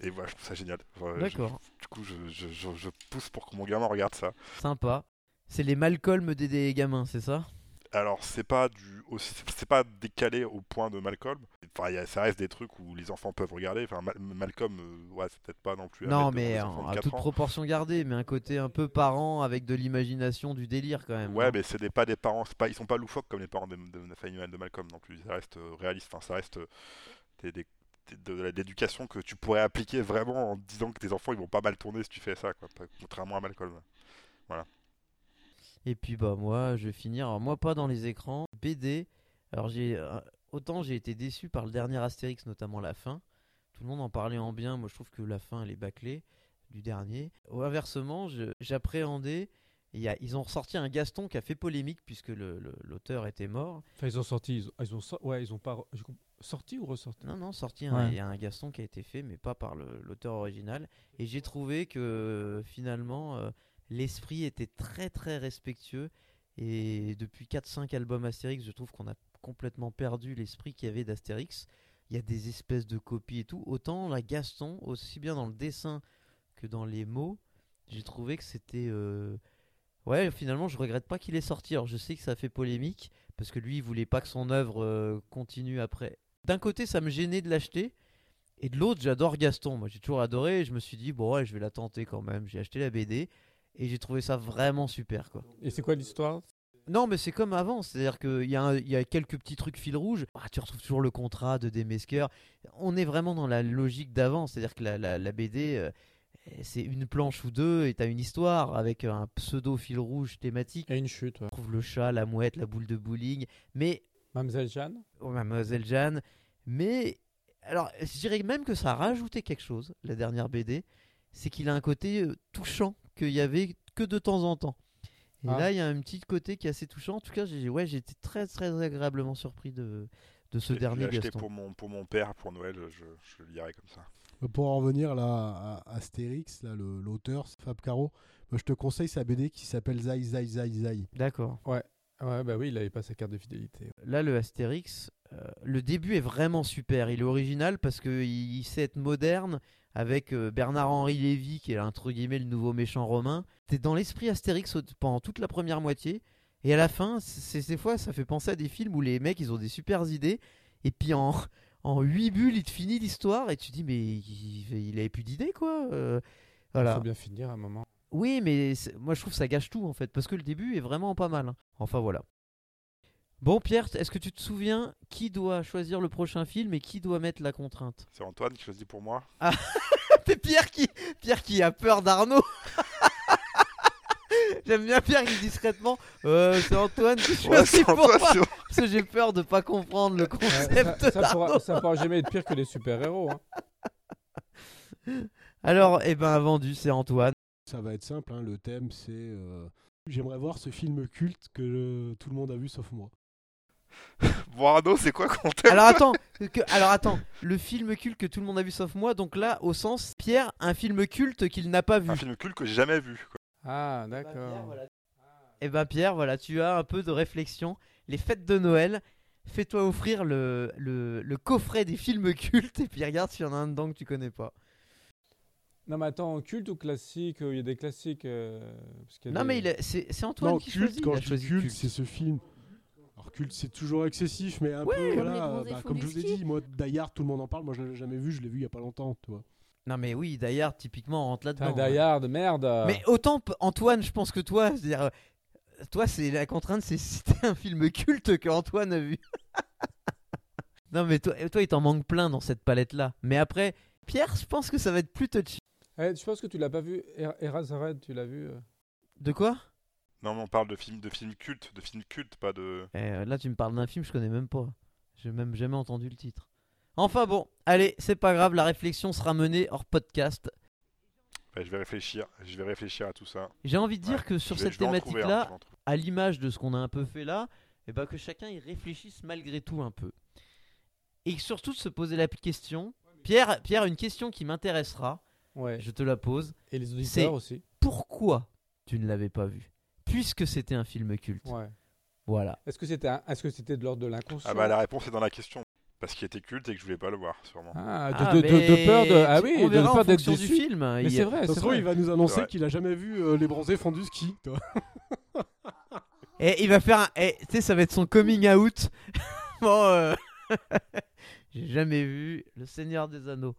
Et voilà, je trouve ça génial. Voilà, D'accord, du coup, je, je- je- je pousse pour que mon gamin regarde ça. sympa. C'est les Malcolm des, des gamins, c'est ça? Alors, c'est pas du, aussi- c'est pas décalé au point de Malcolm. Enfin, il y a- ça reste des trucs où les enfants peuvent regarder. Enfin, Mal- Malcolm, euh, ouais, c'est peut-être pas non plus. à Non, mais en- à 4 toute ans. proportion gardée, mais un côté un peu parent avec de l'imagination, du délire quand même. Ouais, non mais c'est pas des parents, pas, ils sont pas loufoques comme les parents de, de, de de Malcolm non plus. Ça reste euh, réaliste, enfin, ça reste euh, des- de, l'éducation que tu pourrais appliquer vraiment en disant que tes enfants ils vont pas mal tourner si tu fais ça, quoi. Contrairement à Malcolm. Et puis bah moi, je vais finir. Alors, moi, pas dans les écrans. BD. Alors j'ai euh, autant j'ai été déçu par le dernier Astérix, notamment la fin. Tout le monde en parlait en bien. Moi, je trouve que la fin elle est bâclée du dernier. Ou inversement, j'appréhendais. il y a- ils ont ressorti un Gaston qui a fait polémique puisque l'auteur était mort. Enfin, ils ont sorti, ils ont, ils ont so- ouais, ils ont pas sorti ou ressorti? Non, non, sorti, Ouais. il y a un Gaston qui a été fait, mais pas par l'auteur original. Et j'ai trouvé que finalement, euh, l'esprit était très très respectueux. Et depuis 4-5 albums Astérix, je trouve qu'on a complètement perdu l'esprit qu'il y avait d'Astérix. Il y a des espèces de copies et tout. Autant la Gaston, aussi bien dans le dessin que dans les mots, j'ai trouvé que c'était. euh, Ouais, finalement, je regrette pas qu'il est sorti. Alors, je sais que ça fait polémique parce que lui, il voulait pas que son œuvre euh, continue après. D'un côté, ça me gênait de l'acheter. Et de l'autre, j'adore Gaston. Moi, j'ai toujours adoré. Et je me suis dit, bon, je vais la tenter quand même. J'ai acheté la BD. Et j'ai trouvé ça vraiment super, quoi. Et c'est quoi l'histoire? Non, mais c'est comme avant. C'est-à-dire qu'il y, a un- y a quelques petits trucs fil rouge. Ah, tu retrouves toujours le contrat de Demesquer. On est vraiment dans la logique d'avant. C'est-à-dire que la, la- la BD, euh, c'est une planche ou deux et t'as une histoire avec un pseudo fil rouge thématique. Et une chute. ouais. On trouve le chat, la mouette, la boule de bowling. Mais Mademoiselle Jeanne? Oh, Mademoiselle Jeanne. Mais, alors, je dirais même que ça a rajouté quelque chose, la dernière BD. C'est qu'il a un côté euh, touchant qu'il y avait que de temps en temps. Et Ah. là, il y a un petit côté qui est assez touchant. En tout cas, j'ai ouais, été très, très agréablement surpris de, de ce dernier acheté Gaston. pour mon, pour mon père pour Noël, je, je le lirai comme ça. Pour en revenir là à Astérix, là, le- l'auteur, Fab Caro, moi, je te conseille sa BD qui s'appelle Zai Zai Zai Zai. D'accord. Ouais, bah oui, il avait pas sa carte de fidélité. Là, le Astérix, euh, le début est vraiment super. Il est original parce qu'il il sait être moderne avec euh, Bernard-Henri Lévy, qui est entre guillemets le nouveau méchant romain. T'es dans l'esprit Astérix pendant toute la première moitié. Et à la fin, c'est des fois, ça fait penser à des films où les mecs, ils ont des super idées. Et puis en, en 8 bulles, il te finit l'histoire. Et tu dis, mais il, il avait plus d'idées, quoi. Euh, voilà. faut bien finir à un moment. Oui, mais moi je trouve que ça gâche tout en fait, parce que le début est vraiment pas mal. hein. Enfin voilà. Bon Pierre, est-ce que tu te souviens qui doit choisir le prochain film et qui doit mettre la contrainte? C'est Antoine qui choisit pour moi. C'est Pierre qui, Pierre qui a peur d'Arnaud. J'aime bien Pierre qui discrètement. Euh, c'est Antoine qui choisit pour Antoine, moi. Parce que j'ai peur de pas comprendre le concept ça, ça pourra, ça pourra jamais être pire que les super-héros. hein. Alors, eh ben vendu, c'est Antoine. Ça va être simple, hein, le thème c'est. euh, J'aimerais voir ce film culte que euh, tout le monde a vu sauf moi. Arnaud, c'est quoi qu'on t'aime Alors attends, que- alors attends, le film culte que tout le monde a vu sauf moi, donc là au sens Pierre, un film culte qu'il n'a pas vu. Un film culte que j'ai jamais vu. quoi. Ah, d'accord. Et ben Pierre, voilà, tu as un peu de réflexion. Les fêtes de Noël, fais-toi offrir le, le, le coffret des films cultes et puis regarde s'il y en a un dedans que tu connais pas. Non, mais attends, culte ou classique euh, Il y a des classiques. euh, parce qu'il y a Non des- mais c'est c'est Antoine non, qui culte, choisit. quand il a je choisi culte, culte. c'est ce film. Culte, c'est toujours excessif, mais un Ouais, peu, comme voilà, bah, comme je vous ai dit, moi, Die Hard, tout le monde en parle, moi je l'ai jamais vu, je l'ai vu il y a pas longtemps, tu vois. Non mais oui, d'ailleurs typiquement on rentre là-dedans. Die Hard, merde. Mais autant Antoine, je pense que toi, c'est-à-dire, euh, toi, c'est la contrainte, c'est si c'était un film culte que Antoine a vu. non, mais toi, toi, il t'en manque plein dans cette palette-là. Mais après, Pierre, je pense que ça va être plus touchy. Eh, je pense que tu l'as pas vu. Er- Eraserhead, tu l'as vu euh De quoi? Non, mais on parle de films de films cultes, de films cultes, pas de. Eh, Là, tu me parles d'un film, je connais même pas. J'ai même jamais entendu le titre. Enfin bon, allez, c'est pas grave, la réflexion sera menée hors podcast. Bah, je vais réfléchir, je vais réfléchir à tout ça. J'ai envie de dire Ouais, que sur vais- cette thématique-là, à l'image de ce qu'on a un peu fait là, et ben que chacun y réfléchisse malgré tout un peu. Et surtout de se poser la question. Pierre, Pierre, une question qui m'intéressera, Ouais. je te la pose. Et les auditeurs aussi. Pourquoi tu ne l'avais pas vu? Puisque c'était un film culte. Ouais. Voilà. Est-ce que c'était un- est-ce que c'était de l'ordre de l'inconscient Ah bah la réponse est dans la question. Parce qu'il était culte et que je voulais pas le voir, sûrement. Ah, de, Ah, de- de- de mais peur de ah oui, on de verra en peur d'être fonction du déçu. film. Mais Il- c'est vrai, c'est vrai. il va nous annoncer qu'il a jamais vu euh, les bronzés font du ski. toi. Et il va faire un. tu sais, ça va être son coming out. bon, euh, j'ai jamais vu Le Seigneur des Anneaux.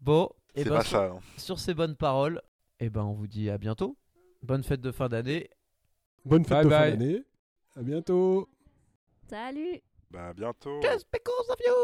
bon, et C'est ben pas sur, ça. hein. sur ces bonnes paroles, et ben on vous dit à bientôt. Bonne fête de fin d'année. Bonne fête Bye de fin bye. d'année. À bientôt. Salut Bah à bientôt. Just because of you.